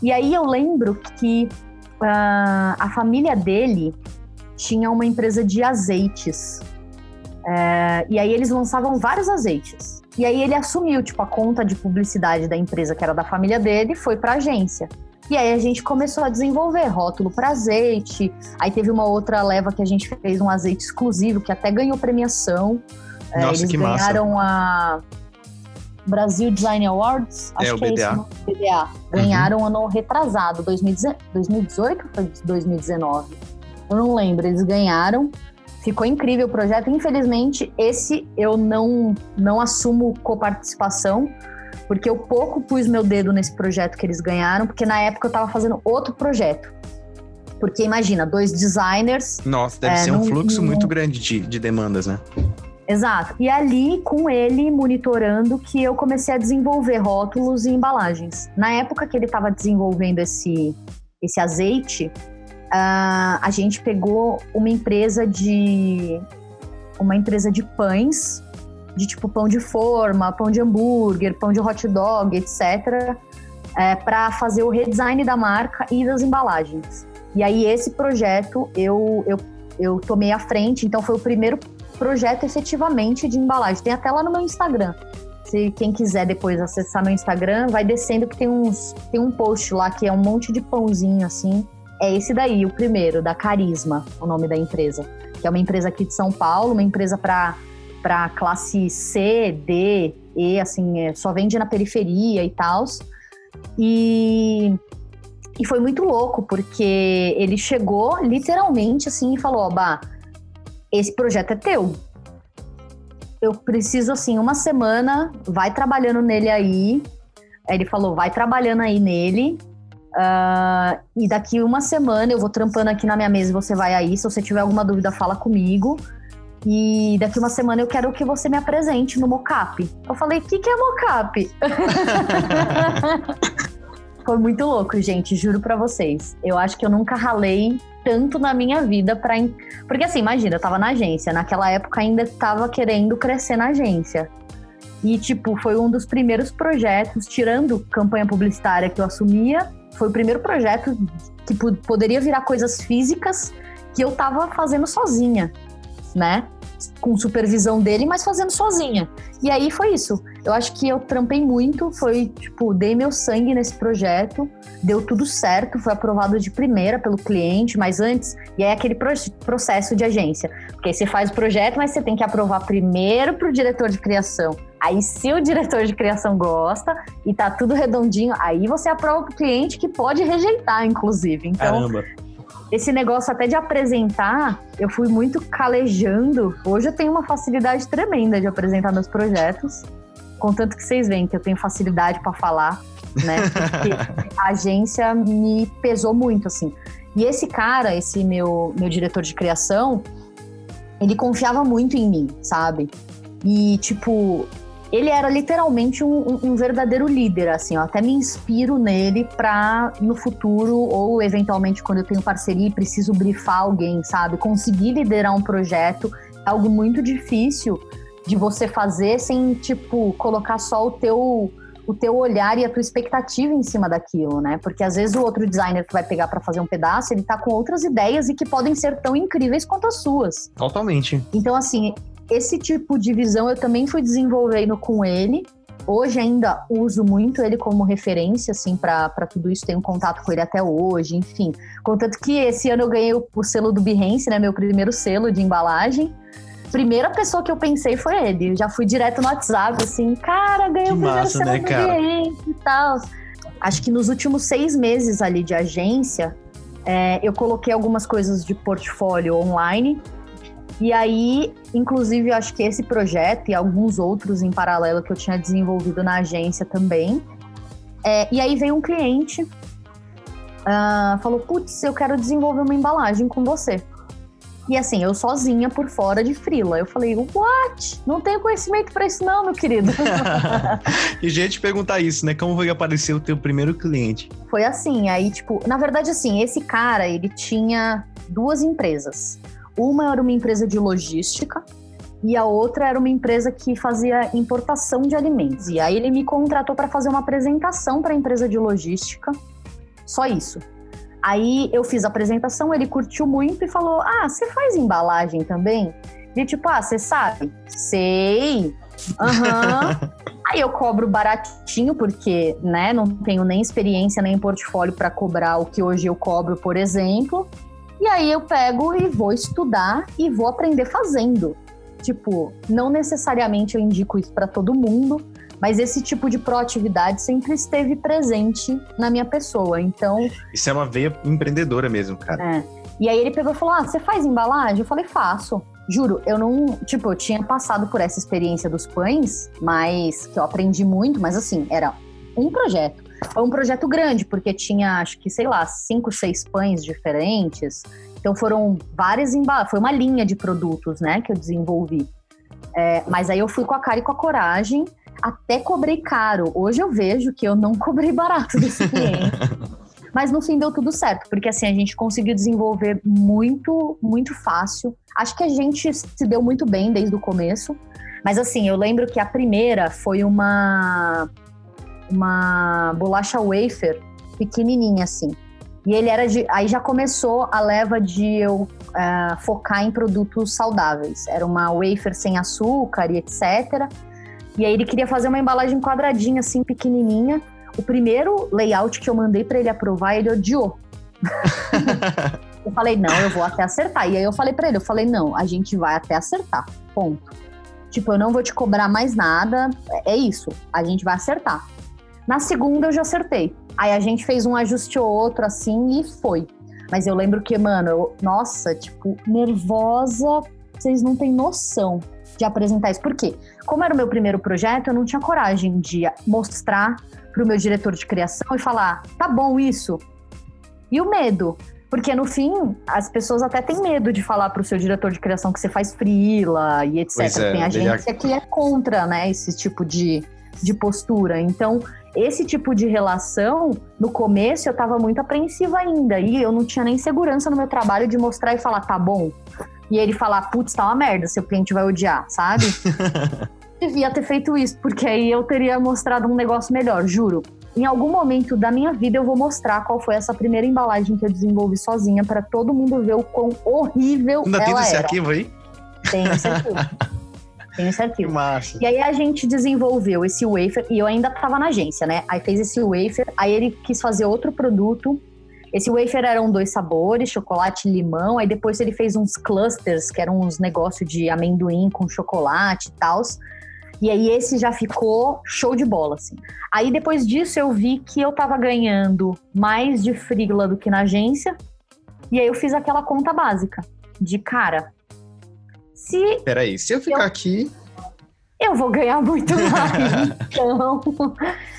B: E aí eu lembro que uh, a família dele tinha uma empresa de azeites. É, e aí eles lançavam vários azeites. E aí ele assumiu, tipo, a conta de publicidade da empresa, que era da família dele, foi para agência. E aí a gente começou a desenvolver rótulo para azeite. Aí teve uma outra leva que a gente fez um azeite exclusivo, que até ganhou premiação.
A: É, Nossa,
B: eles
A: que
B: ganharam
A: massa.
B: a Brasil Design Awards,
A: é,
B: acho
A: o
B: que
A: BDA.
B: é isso, BDA. Ganharam uhum. ano retrasado, 2018 ou foi 2019? Eu não lembro, eles ganharam. Ficou incrível o projeto. Infelizmente, esse eu não, não assumo coparticipação, porque eu pouco pus meu dedo nesse projeto que eles ganharam, porque na época eu estava fazendo outro projeto. Porque imagina, dois designers.
A: Nossa, deve é, ser um num, fluxo num... muito grande de, de demandas, né?
B: Exato. E ali, com ele monitorando, que eu comecei a desenvolver rótulos e embalagens. Na época que ele estava desenvolvendo esse, esse azeite, uh, a gente pegou uma empresa de uma empresa de pães, de tipo pão de forma, pão de hambúrguer, pão de hot dog, etc., é, para fazer o redesign da marca e das embalagens. E aí esse projeto eu, eu, eu tomei à frente, então foi o primeiro projeto efetivamente de embalagem. Tem até lá no meu Instagram. Se quem quiser depois acessar meu Instagram, vai descendo que tem uns tem um post lá que é um monte de pãozinho assim é esse daí, o primeiro, da Carisma, o nome da empresa. Que é uma empresa aqui de São Paulo, uma empresa para classe C, D, E, assim, é, só vende na periferia e tal. E, e foi muito louco, porque ele chegou literalmente assim e falou: Ó, Bah, esse projeto é teu. Eu preciso, assim, uma semana, vai trabalhando nele. Aí ele falou: vai trabalhando aí nele, Uh, e daqui uma semana eu vou trampando aqui na minha mesa e você vai aí. Se você tiver alguma dúvida, fala comigo. E daqui uma semana eu quero que você me apresente no mocap. Eu falei, o que, que é mocap? Foi muito louco, gente, juro para vocês. Eu acho que eu nunca ralei tanto na minha vida para porque assim, imagina, eu tava na agência, naquela época ainda tava querendo crescer na agência. E tipo, foi um dos primeiros projetos, tirando campanha publicitária que eu assumia, foi o primeiro projeto que poderia virar coisas físicas que eu tava fazendo sozinha, né? Com supervisão dele, mas fazendo sozinha. E aí foi isso. Eu acho que eu trampei muito, foi tipo, dei meu sangue nesse projeto, deu tudo certo, foi aprovado de primeira pelo cliente, mas antes, e é aquele processo de agência. Porque aí você faz o projeto, mas você tem que aprovar primeiro para o diretor de criação Aí, se o diretor de criação gosta e tá tudo redondinho, aí você aprova pro cliente que pode rejeitar, inclusive. Então,
A: Caramba.
B: esse negócio até de apresentar, eu fui muito calejando. Hoje eu tenho uma facilidade tremenda de apresentar meus projetos. Contanto que vocês veem que eu tenho facilidade para falar, né? Porque a agência me pesou muito, assim. E esse cara, esse meu, meu diretor de criação, ele confiava muito em mim, sabe? E, tipo, ele era literalmente um, um, um, verdadeiro líder, assim, eu até me inspiro nele para no futuro ou eventualmente quando eu tenho parceria e preciso brifar alguém, sabe, conseguir liderar um projeto é algo muito difícil de você fazer sem, tipo, colocar só o teu o teu olhar e a tua expectativa em cima daquilo, né? Porque às vezes o outro designer que vai pegar para fazer um pedaço, ele tá com outras ideias e que podem ser tão incríveis quanto as suas.
A: Totalmente.
B: Então, assim, esse tipo de visão eu também fui desenvolvendo com ele. Hoje ainda uso muito ele como referência, assim, para tudo isso. Tenho contato com ele até hoje, enfim. Contanto que esse ano eu ganhei o, o selo do Behance, né? Meu primeiro selo de embalagem primeira pessoa que eu pensei foi ele. Já fui direto no WhatsApp, assim, cara, ganhei o primeiro massa, né, cara? e tal. Acho que nos últimos seis meses ali de agência, é, eu coloquei algumas coisas de portfólio online. E aí, inclusive, eu acho que esse projeto e alguns outros em paralelo que eu tinha desenvolvido na agência também. É, e aí veio um cliente, uh, falou: Putz, eu quero desenvolver uma embalagem com você. E assim, eu sozinha por fora de frila. Eu falei, what? Não tenho conhecimento para isso não, meu querido.
A: e gente perguntar isso, né? Como foi aparecer o teu primeiro cliente?
B: Foi assim, aí tipo, na verdade assim, esse cara, ele tinha duas empresas. Uma era uma empresa de logística e a outra era uma empresa que fazia importação de alimentos. E aí ele me contratou para fazer uma apresentação para a empresa de logística. Só isso. Aí eu fiz a apresentação, ele curtiu muito e falou: Ah, você faz embalagem também? De tipo, ah, você sabe? Sei. Aham. Uhum. Aí eu cobro baratinho, porque, né, não tenho nem experiência nem portfólio para cobrar o que hoje eu cobro, por exemplo. E aí eu pego e vou estudar e vou aprender fazendo. Tipo, não necessariamente eu indico isso para todo mundo, mas esse tipo de proatividade sempre esteve presente na minha pessoa. Então.
A: Isso é uma veia empreendedora mesmo, cara.
B: É. E aí ele pegou e falou: Ah, você faz embalagem? Eu falei, faço. Juro, eu não. Tipo, eu tinha passado por essa experiência dos pães, mas que eu aprendi muito, mas assim, era um projeto. Foi um projeto grande, porque tinha, acho que, sei lá, cinco, seis pães diferentes. Então foram várias embalagens. Foi uma linha de produtos, né, que eu desenvolvi. É, mas aí eu fui com a cara e com a coragem até cobrei caro. Hoje eu vejo que eu não cobrei barato desse cliente. Mas no fim deu tudo certo, porque assim, a gente conseguiu desenvolver muito, muito fácil. Acho que a gente se deu muito bem desde o começo. Mas assim, eu lembro que a primeira foi uma uma bolacha wafer pequenininha assim. E ele era de. Aí já começou a leva de eu uh, focar em produtos saudáveis. Era uma wafer sem açúcar e etc. E aí ele queria fazer uma embalagem quadradinha, assim, pequenininha. O primeiro layout que eu mandei para ele aprovar, ele odiou. eu falei, não, eu vou até acertar. E aí eu falei para ele, eu falei, não, a gente vai até acertar. Ponto. Tipo, eu não vou te cobrar mais nada. É isso, a gente vai acertar. Na segunda eu já acertei. Aí a gente fez um ajuste ou outro assim e foi. Mas eu lembro que, mano, eu, nossa, tipo, nervosa, vocês não têm noção de apresentar isso. Por quê? Como era o meu primeiro projeto, eu não tinha coragem de mostrar para o meu diretor de criação e falar, tá bom isso. E o medo? Porque no fim, as pessoas até têm medo de falar para o seu diretor de criação que você faz frila e etc. É, Tem agência que é contra né, esse tipo de, de postura. Então, esse tipo de relação, no começo eu estava muito apreensiva ainda. E eu não tinha nem segurança no meu trabalho de mostrar e falar, tá bom, e ele falar, putz, tá uma merda, seu cliente vai odiar, sabe? Devia ter feito isso, porque aí eu teria mostrado um negócio melhor, juro. Em algum momento da minha vida eu vou mostrar qual foi essa primeira embalagem que eu desenvolvi sozinha para todo mundo ver o quão horrível Ainda ela tem esse
A: era. arquivo aí?
B: Tem esse arquivo. tem esse arquivo. E aí a gente desenvolveu esse wafer e eu ainda tava na agência, né? Aí fez esse wafer, aí ele quis fazer outro produto esse wafer eram dois sabores, chocolate e limão. Aí depois ele fez uns clusters, que eram uns negócios de amendoim com chocolate e tal. E aí esse já ficou show de bola, assim. Aí depois disso eu vi que eu tava ganhando mais de frigla do que na agência. E aí eu fiz aquela conta básica de cara. Se.
A: Peraí, se eu ficar eu... aqui.
B: Eu vou ganhar muito mais. então.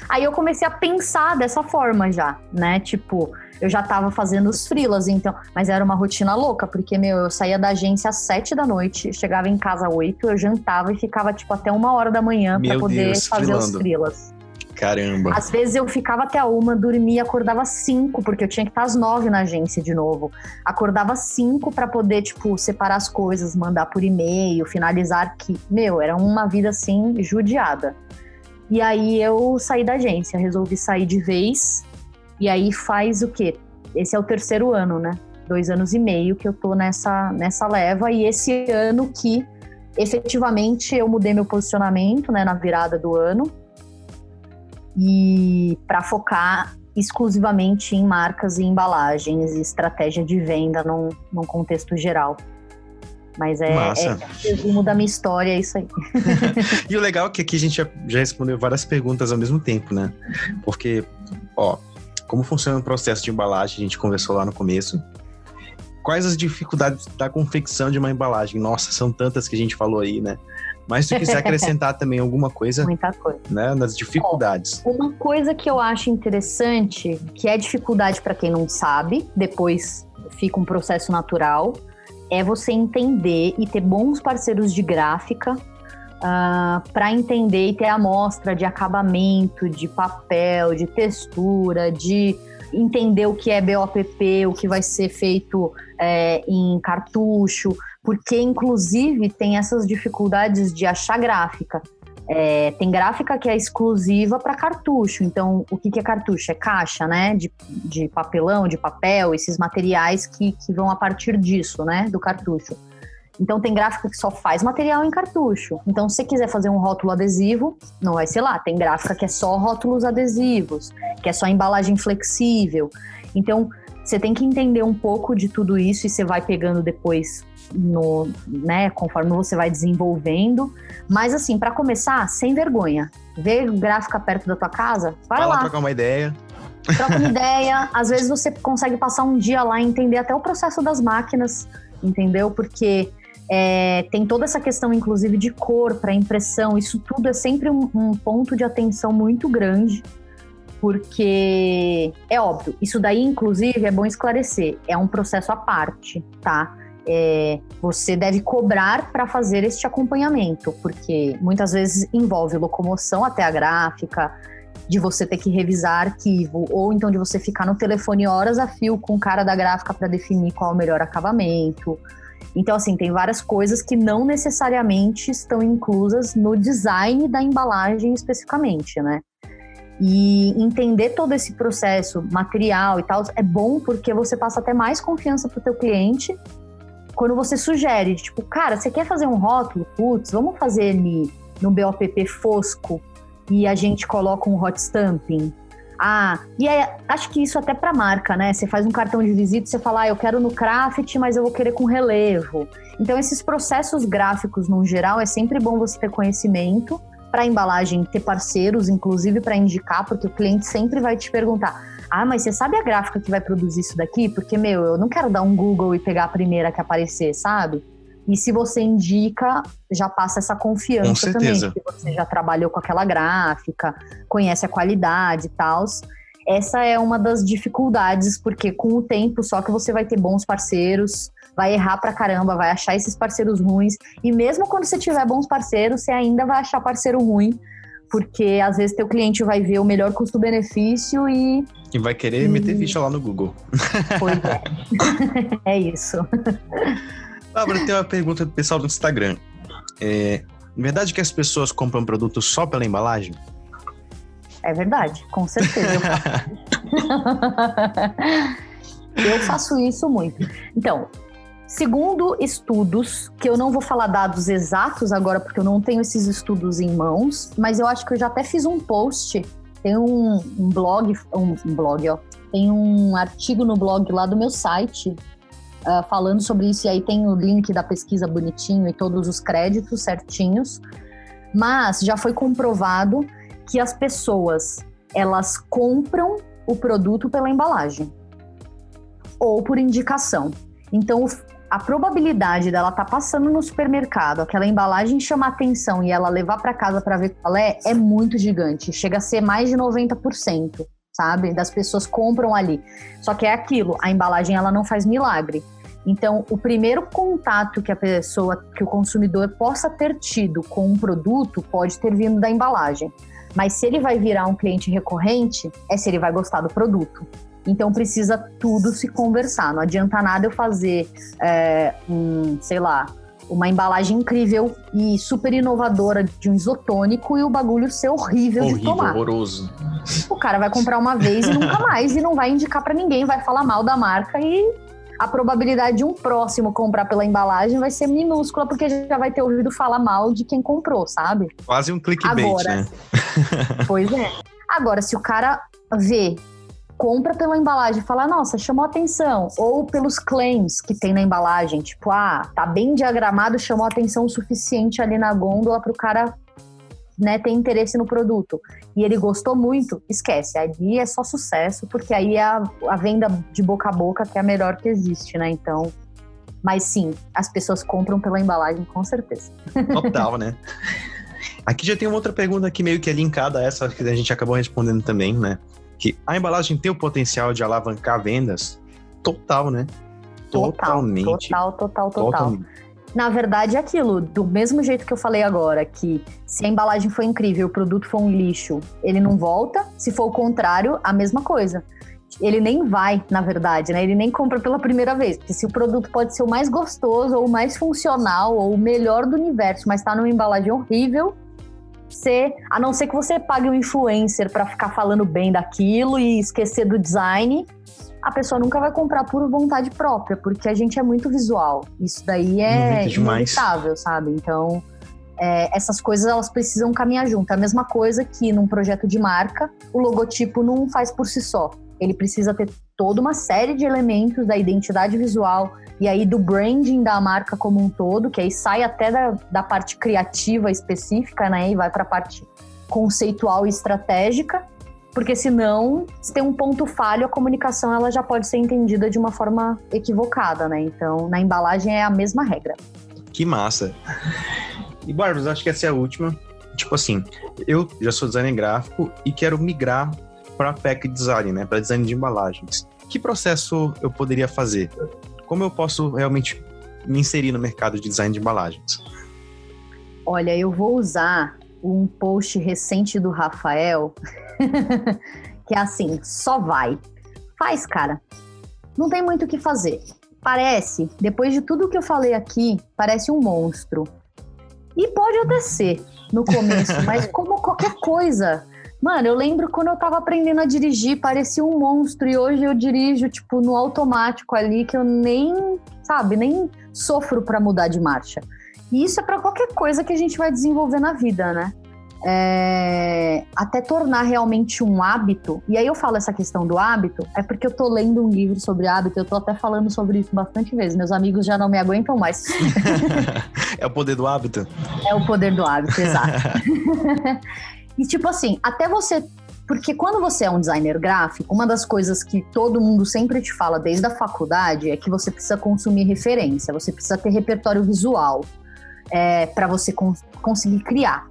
B: Aí eu comecei a pensar dessa forma já, né? Tipo, eu já tava fazendo os frilas, então. Mas era uma rotina louca, porque, meu, eu saía da agência às sete da noite, chegava em casa às oito, eu jantava e ficava, tipo, até uma hora da manhã para poder Deus, fazer frilando. os frilas.
A: Caramba.
B: Às vezes eu ficava até a uma, dormia, acordava cinco, porque eu tinha que estar às nove na agência de novo. Acordava cinco para poder, tipo, separar as coisas, mandar por e-mail, finalizar que, meu, era uma vida assim judiada. E aí eu saí da agência, resolvi sair de vez. E aí faz o quê? Esse é o terceiro ano, né? Dois anos e meio que eu tô nessa, nessa leva. E esse ano que efetivamente eu mudei meu posicionamento, né, na virada do ano. E para focar exclusivamente em marcas e embalagens e estratégia de venda num, num contexto geral. Mas é, Massa. é resumo da minha história, é isso aí.
A: e o legal é que aqui a gente já, já respondeu várias perguntas ao mesmo tempo, né? Porque, ó, como funciona o processo de embalagem, a gente conversou lá no começo. Quais as dificuldades da confecção de uma embalagem? Nossa, são tantas que a gente falou aí, né? Mas se tu quiser acrescentar também alguma coisa,
B: coisa.
A: Né, nas dificuldades.
B: uma coisa que eu acho interessante, que é dificuldade para quem não sabe, depois fica um processo natural, é você entender e ter bons parceiros de gráfica uh, ah, para entender e ter amostra de acabamento, de papel, de textura, de entender o que é BOPP, o que vai ser feito é, em cartucho, porque inclusive tem essas dificuldades de achar gráfica. É, tem gráfica que é exclusiva para cartucho. Então, o que, que, é cartucho? É caixa, né? De, de papelão, de papel, esses materiais que, que vão a partir disso, né? Do cartucho. Então, tem gráfica que só faz material em cartucho. Então, se você quiser fazer um rótulo adesivo, não vai ser lá. Tem gráfica que é só rótulos adesivos, que é só embalagem flexível. Então, você tem que entender um pouco de tudo isso e você vai pegando depois no, né, conforme você vai desenvolvendo. Mas assim, para começar, sem vergonha. Ver gráfica perto da tua casa, vai, vai lá.
A: trocar uma ideia.
B: Troca uma ideia. Às vezes você consegue passar um dia lá e entender até o processo das máquinas, entendeu? Porque é, tem toda essa questão, inclusive, de cor para impressão. Isso tudo é sempre um, um ponto de atenção muito grande porque é óbvio, isso daí, inclusive, é bom esclarecer, é um processo à parte, tá? É, você deve cobrar para fazer este acompanhamento, porque muitas vezes envolve locomoção até a gráfica, de você ter que revisar arquivo, ou então de você ficar no telefone horas a fio com o cara da gráfica para definir qual é o melhor acabamento. Então, assim, tem várias coisas que não necessariamente estão inclusas no design da embalagem especificamente, né? E entender todo esse processo material e tal é bom porque você passa até mais confiança para o teu cliente quando você sugere, tipo, cara, você quer fazer um rótulo? Putz, vamos fazer ele no BOPP fosco e a gente coloca um hot stamping. Ah, e aí, acho que isso até para marca, né? Você faz um cartão de visita, você fala, ah, eu quero no craft, mas eu vou querer com relevo. Então, esses processos gráficos, no geral, é sempre bom você ter conhecimento para a embalagem ter parceiros, inclusive para indicar, porque o cliente sempre vai te perguntar: ah, mas você sabe a gráfica que vai produzir isso daqui? Porque, meu, eu não quero dar um Google e pegar a primeira que aparecer, sabe? E se você indica, já passa essa confiança também, que você já trabalhou com aquela gráfica, conhece a qualidade e tal. Essa é uma das dificuldades, porque com o tempo só que você vai ter bons parceiros, vai errar pra caramba, vai achar esses parceiros ruins. E mesmo quando você tiver bons parceiros, você ainda vai achar parceiro ruim, porque às vezes teu cliente vai ver o melhor custo-benefício e.
A: E vai querer e... meter ficha lá no Google.
B: Pois é. é isso.
A: Bárbara, tem uma pergunta do pessoal do Instagram. É, verdade que as pessoas compram produto só pela embalagem?
B: É verdade, com certeza. eu faço isso muito. Então, Segundo estudos, que eu não vou falar dados exatos agora, porque eu não tenho esses estudos em mãos, mas eu acho que eu já até fiz um post, tem um, um blog, um, um, blog, ó, tem um artigo no blog lá do meu site uh, falando sobre isso, e aí tem o link da pesquisa bonitinho e todos os créditos certinhos. Mas já foi comprovado que as pessoas elas compram o produto pela embalagem ou por indicação. Então, a probabilidade dela estar tá passando no supermercado, aquela embalagem chamar atenção e ela levar para casa para ver qual é, é muito gigante. Chega a ser mais de 90%, sabe? Das pessoas compram ali. Só que é aquilo, a embalagem ela não faz milagre. Então, o primeiro contato que a pessoa, que o consumidor possa ter tido com um produto pode ter vindo da embalagem. Mas se ele vai virar um cliente recorrente, é se ele vai gostar do produto. Então precisa tudo se conversar. Não adianta nada eu fazer é, um, sei lá, uma embalagem incrível e super inovadora de um isotônico e o bagulho ser horrível, horrível de tomar.
A: horroroso.
B: O cara vai comprar uma vez e nunca mais e não vai indicar para ninguém, vai falar mal da marca e a probabilidade de um próximo comprar pela embalagem vai ser minúscula porque já vai ter ouvido falar mal de quem comprou, sabe?
A: Quase um clickbait, Agora, né?
B: pois é. Agora, se o cara vê compra pela embalagem e fala, nossa, chamou atenção. Ou pelos claims que tem na embalagem, tipo, ah, tá bem diagramado, chamou atenção o suficiente ali na gôndola para o cara né, ter interesse no produto. E ele gostou muito, esquece. Ali é só sucesso, porque aí é a, a venda de boca a boca que é a melhor que existe, né? Então. Mas sim, as pessoas compram pela embalagem, com certeza.
A: Total, né? Aqui já tem uma outra pergunta que meio que é linkada a essa que a gente acabou respondendo também, né? que a embalagem tem o potencial de alavancar vendas total, né?
B: Total, Totalmente. Total, total, total. Totalmente. Na verdade, é aquilo, do mesmo jeito que eu falei agora, que se a embalagem foi incrível, o produto foi um lixo, ele não volta. Se for o contrário, a mesma coisa. Ele nem vai, na verdade, né? Ele nem compra pela primeira vez. Porque se o produto pode ser o mais gostoso, ou o mais funcional, ou o melhor do universo, mas tá numa embalagem horrível, ser, a não ser que você pague um influencer para ficar falando bem daquilo e esquecer do design, a pessoa nunca vai comprar por vontade própria, porque a gente é muito visual. Isso daí é inevitável, sabe? Então, é, essas coisas elas precisam caminhar junto. É a mesma coisa que num projeto de marca, o logotipo não faz por si só. Ele precisa ter toda uma série de elementos da identidade visual, e aí do branding da marca como um todo, que aí sai até da, da parte criativa específica, né? E vai para a parte conceitual e estratégica, porque senão, se tem um ponto falho, a comunicação ela já pode ser entendida de uma forma equivocada, né? Então, na embalagem é a mesma regra.
A: Que massa. E Barbos, acho que essa é a última. Tipo assim, eu já sou designer gráfico e quero migrar para pack design, né, para design de embalagens. Que processo eu poderia fazer? como eu posso realmente me inserir no mercado de design de embalagens?
B: Olha, eu vou usar um post recente do Rafael, que é assim, só vai. Faz, cara. Não tem muito o que fazer. Parece, depois de tudo que eu falei aqui, parece um monstro. E pode até ser no começo, mas como qualquer coisa, Mano, eu lembro quando eu tava aprendendo a dirigir, parecia um monstro. E hoje eu dirijo, tipo, no automático ali, que eu nem, sabe, nem sofro para mudar de marcha. E isso é para qualquer coisa que a gente vai desenvolver na vida, né? É, até tornar realmente um hábito. E aí eu falo essa questão do hábito, é porque eu tô lendo um livro sobre hábito, eu tô até falando sobre isso bastante vezes. Meus amigos já não me aguentam mais.
A: é o poder do hábito?
B: É o poder do hábito, exato. E tipo assim, até você. Porque quando você é um designer gráfico, uma das coisas que todo mundo sempre te fala desde a faculdade é que você precisa consumir referência, você precisa ter repertório visual é, para você cons conseguir criar.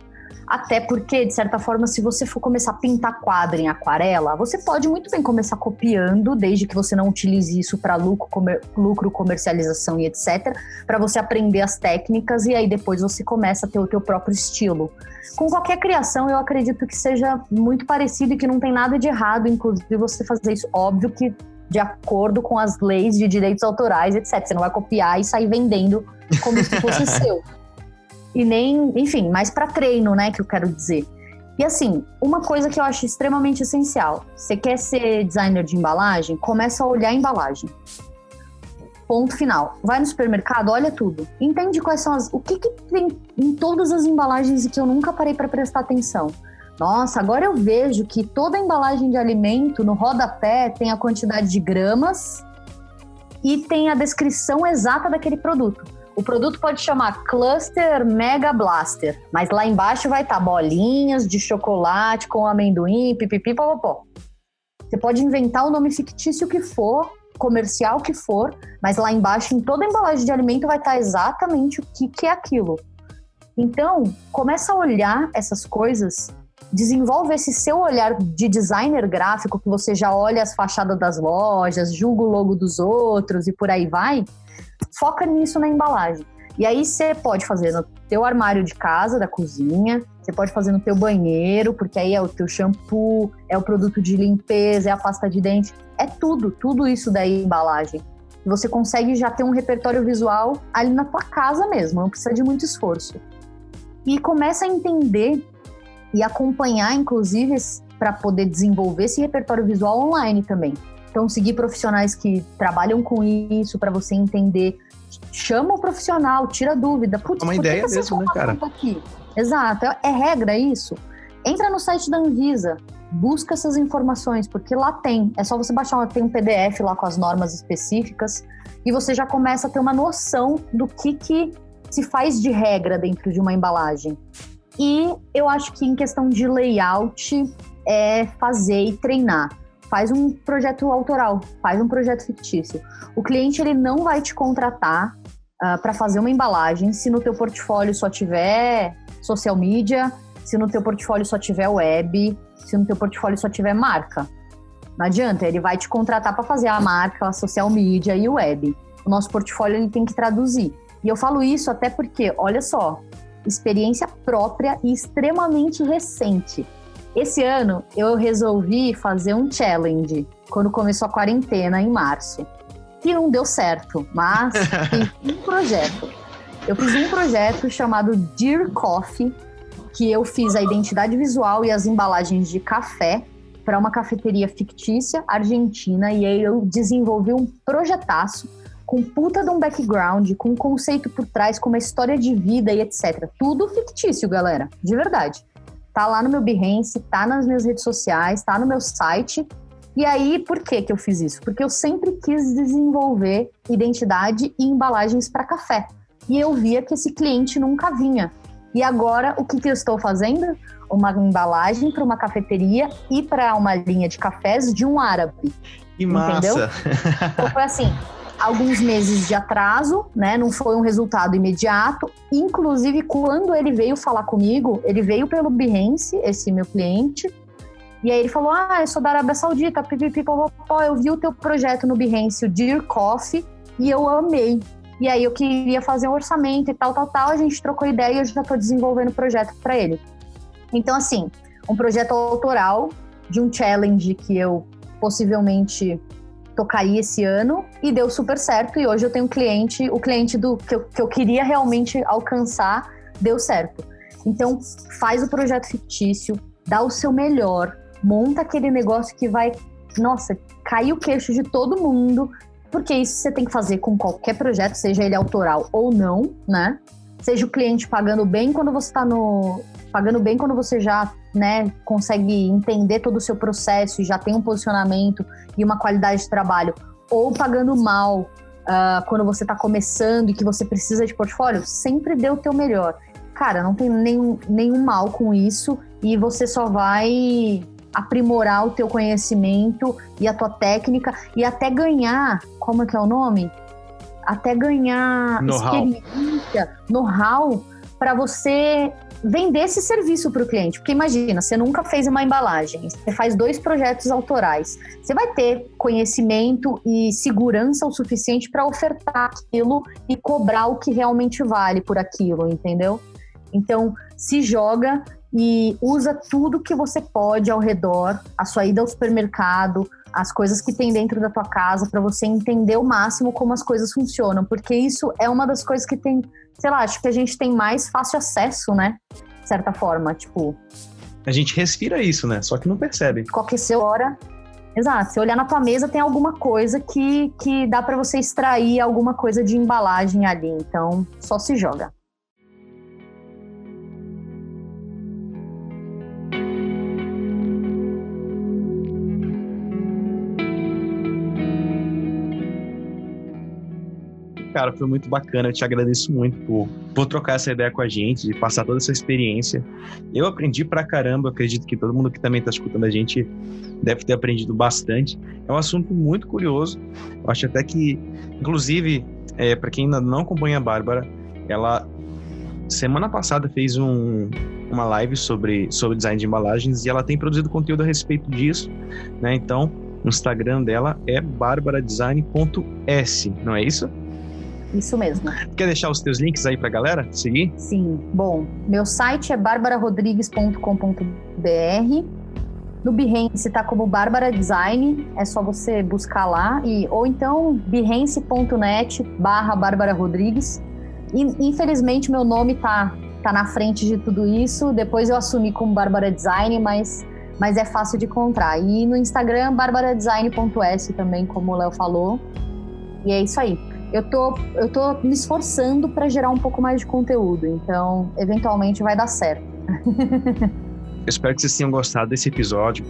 B: Até porque, de certa forma, se você for começar a pintar quadro em aquarela, você pode muito bem começar copiando, desde que você não utilize isso para lucro, comer, lucro, comercialização e etc, para você aprender as técnicas e aí depois você começa a ter o teu próprio estilo. Com qualquer criação, eu acredito que seja muito parecido e que não tem nada de errado, inclusive você fazer isso. Óbvio que de acordo com as leis de direitos autorais, etc. Você não vai copiar e sair vendendo como se fosse seu e nem, enfim, mais para treino, né, que eu quero dizer. E assim, uma coisa que eu acho extremamente essencial: você quer ser designer de embalagem? Começa a olhar a embalagem. Ponto final. Vai no supermercado, olha tudo. Entende quais são as. O que, que tem em todas as embalagens e que eu nunca parei para prestar atenção. Nossa, agora eu vejo que toda embalagem de alimento no rodapé tem a quantidade de gramas e tem a descrição exata daquele produto. O produto pode chamar Cluster Mega Blaster, mas lá embaixo vai estar tá bolinhas de chocolate com amendoim, pipipi, popopó. Você pode inventar o nome fictício que for, comercial que for, mas lá embaixo, em toda embalagem de alimento, vai estar tá exatamente o que, que é aquilo. Então, começa a olhar essas coisas, desenvolve esse seu olhar de designer gráfico, que você já olha as fachadas das lojas, julga o logo dos outros e por aí vai foca nisso na embalagem. E aí você pode fazer no teu armário de casa, da cozinha, você pode fazer no teu banheiro, porque aí é o teu shampoo, é o produto de limpeza, é a pasta de dente, é tudo, tudo isso daí embalagem. Você consegue já ter um repertório visual ali na tua casa mesmo, não precisa de muito esforço. E começa a entender e acompanhar, inclusive, para poder desenvolver esse repertório visual online também. Então, seguir profissionais que trabalham com isso para você entender chama o profissional, tira dúvida.
A: Putz, é uma ideia que mesmo, né, cara? Aqui?
B: Exato, é regra isso. Entra no site da Anvisa, busca essas informações, porque lá tem. É só você baixar, tem um PDF lá com as normas específicas e você já começa a ter uma noção do que, que se faz de regra dentro de uma embalagem. E eu acho que em questão de layout é fazer e treinar faz um projeto autoral, faz um projeto fictício. O cliente ele não vai te contratar uh, ah, para fazer uma embalagem se no teu portfólio só tiver social media, se no teu portfólio só tiver web, se no teu portfólio só tiver marca. Não adianta, ele vai te contratar para fazer a marca, a social media e o web. O nosso portfólio ele tem que traduzir. E eu falo isso até porque, olha só, experiência própria e extremamente recente. Esse ano eu resolvi fazer um challenge quando começou a quarentena em março. Que não deu certo, mas fiz um projeto. Eu fiz um projeto chamado Dear Coffee, que eu fiz a identidade visual e as embalagens de café para uma cafeteria fictícia argentina e aí eu desenvolvi um projetaço com puta de um background, com um conceito por trás, com uma história de vida e etc. Tudo fictício, galera, de verdade tá lá no meu Behance, tá nas minhas redes sociais, tá no meu site. E aí, por que que eu fiz isso? Porque eu sempre quis desenvolver identidade e embalagens para café. E eu via que esse cliente nunca vinha. E agora, o que, que eu estou fazendo? Uma embalagem para uma cafeteria e para uma linha de cafés de um árabe.
A: Que massa! Entendeu?
B: Então foi assim, alguns meses de atraso, né? Não foi um resultado imediato. Inclusive, quando ele veio falar comigo, ele veio pelo Behance, esse meu cliente, e aí ele falou: Ah, eu sou da Arábia Saudita, pipipipopopó, eu vi o teu projeto no Behance, o Dear Coffee, e eu amei. E aí eu queria fazer um orçamento e tal, tal, tal. A gente trocou ideia e eu já estou desenvolvendo o projeto para ele. Então, assim, um projeto autoral de um challenge que eu possivelmente tocaria esse ano e deu super certo. E hoje eu tenho um cliente, o cliente do que eu, que eu queria realmente alcançar deu certo. Então, faz o projeto fictício, dá o seu melhor, monta aquele negócio que vai, nossa, cair o queixo de todo mundo, porque isso você tem que fazer com qualquer projeto, seja ele autoral ou não, né? Seja o cliente pagando bem quando você está no, pagando bem quando você já né, consegue entender todo o seu processo e já tem um posicionamento e uma qualidade de trabalho, ou pagando mal uh, quando você está começando e que você precisa de portfólio, sempre dê o teu melhor. Cara, não tem nenhum, nenhum mal com isso e você só vai aprimorar o teu conhecimento e a tua técnica e até ganhar, como é que é o nome? Até ganhar
A: know
B: experiência, know-how para você vender esse serviço para o cliente. Porque imagina, você nunca fez uma embalagem, você faz dois projetos autorais. Você vai ter conhecimento e segurança o suficiente para ofertar aquilo e cobrar o que realmente vale por aquilo, entendeu? Então, se joga e usa tudo que você pode ao redor, a sua ida ao supermercado, as coisas que tem dentro da tua casa para você entender o máximo como as coisas funcionam, porque isso é uma das coisas que tem sei lá, acho que a gente tem mais fácil acesso, né? De certa forma, tipo.
A: A gente respira isso, né? Só que não percebe.
B: Qualquer seu hora. Exato. Se olhar na tua mesa, tem alguma coisa que, que dá para você extrair alguma coisa de embalagem ali. Então, só se joga.
A: Cara, foi muito bacana. Eu te agradeço muito por, por trocar essa ideia com a gente, de passar toda essa experiência. Eu aprendi pra caramba, acredito que todo mundo que também tá escutando a gente deve ter aprendido bastante. É um assunto muito curioso. Eu acho até que, inclusive, é, para quem ainda não acompanha a Bárbara, ela semana passada fez um, uma live sobre, sobre design de embalagens e ela tem produzido conteúdo a respeito disso, né? Então, o Instagram dela é barbaradesign.s, não é isso?
B: Isso mesmo.
A: Quer deixar os teus links aí pra galera seguir?
B: Sim. Bom, meu site é barbararodrigues.com.br. No Behance tá como Bárbara Design, é só você buscar lá. E, ou então behance.net barra Bárbara Rodrigues. Infelizmente meu nome tá, tá na frente de tudo isso. Depois eu assumi como Bárbara Design, mas, mas é fácil de encontrar. E no Instagram, barbaradesign.s também, como o Léo falou. E é isso aí. Eu tô, eu tô me esforçando para gerar um pouco mais de conteúdo, então eventualmente vai dar certo.
A: Eu espero que vocês tenham gostado desse episódio.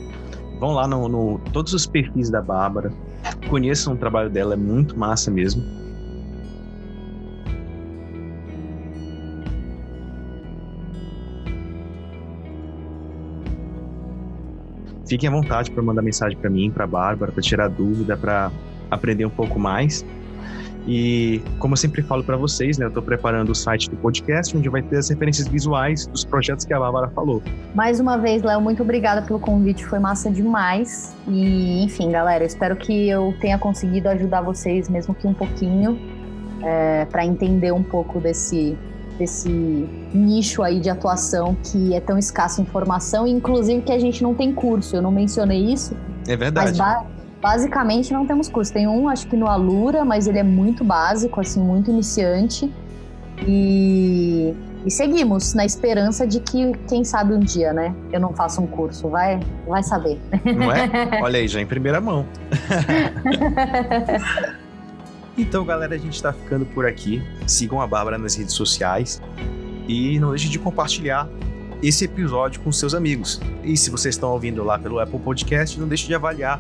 A: Vão lá no, no todos os perfis da Bárbara, conheçam o trabalho dela, é muito massa mesmo. Fiquem à vontade para mandar mensagem para mim, para Bárbara, para tirar dúvida, para aprender um pouco mais. E como eu sempre falo para vocês, né, eu estou preparando o site do podcast, onde vai ter as referências visuais dos projetos que a Bárbara falou.
B: Mais uma vez, Léo, muito obrigada pelo convite, foi massa demais. E, enfim, galera, espero que eu tenha conseguido ajudar vocês, mesmo que um pouquinho, é, para entender um pouco desse, desse nicho aí de atuação que é tão escassa informação, inclusive que a gente não tem curso. Eu não mencionei isso.
A: É verdade.
B: Mas Basicamente não temos curso. Tem um, acho que no Alura, mas ele é muito básico, assim, muito iniciante. E, e seguimos na esperança de que, quem sabe um dia, né? Eu não faço um curso, vai, vai saber.
A: Não é? Olha aí, já em primeira mão. então, galera, a gente tá ficando por aqui. Sigam a Bárbara nas redes sociais e não deixe de compartilhar esse episódio com seus amigos. E se vocês estão ouvindo lá pelo Apple Podcast, não deixe de avaliar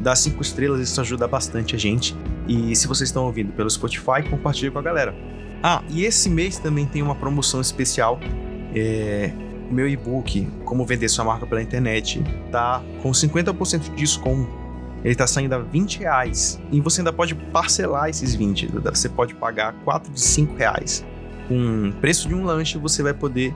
A: dá cinco estrelas, isso ajuda bastante a gente. E se vocês estão ouvindo pelo Spotify, compartilhe com a galera. Ah, e esse mês também tem uma promoção especial. É, meu e-book, Como Vender Sua Marca pela Internet, tá com 50% de desconto. Ele tá saindo a 20 reais. E você ainda pode parcelar esses 20. Você pode pagar 4 de 5 reais com o preço de um lanche, você vai poder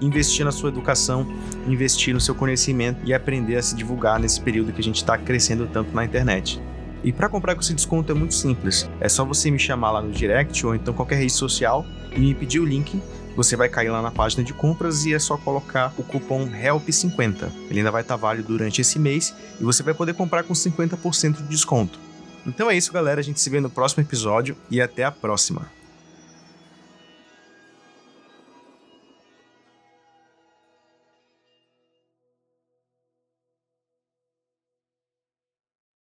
A: investir na sua educação, investir no seu conhecimento e aprender a se divulgar nesse período que a gente está crescendo tanto na internet. E para comprar com esse desconto é muito simples. É só você me chamar lá no direct ou então qualquer rede social e me pedir o link. Você vai cair lá na página de compras e é só colocar o cupom HELP50. Ele ainda vai estar válido durante esse mês e você vai poder comprar com 50% de desconto. Então é isso, galera. A gente se vê no próximo episódio e até a próxima.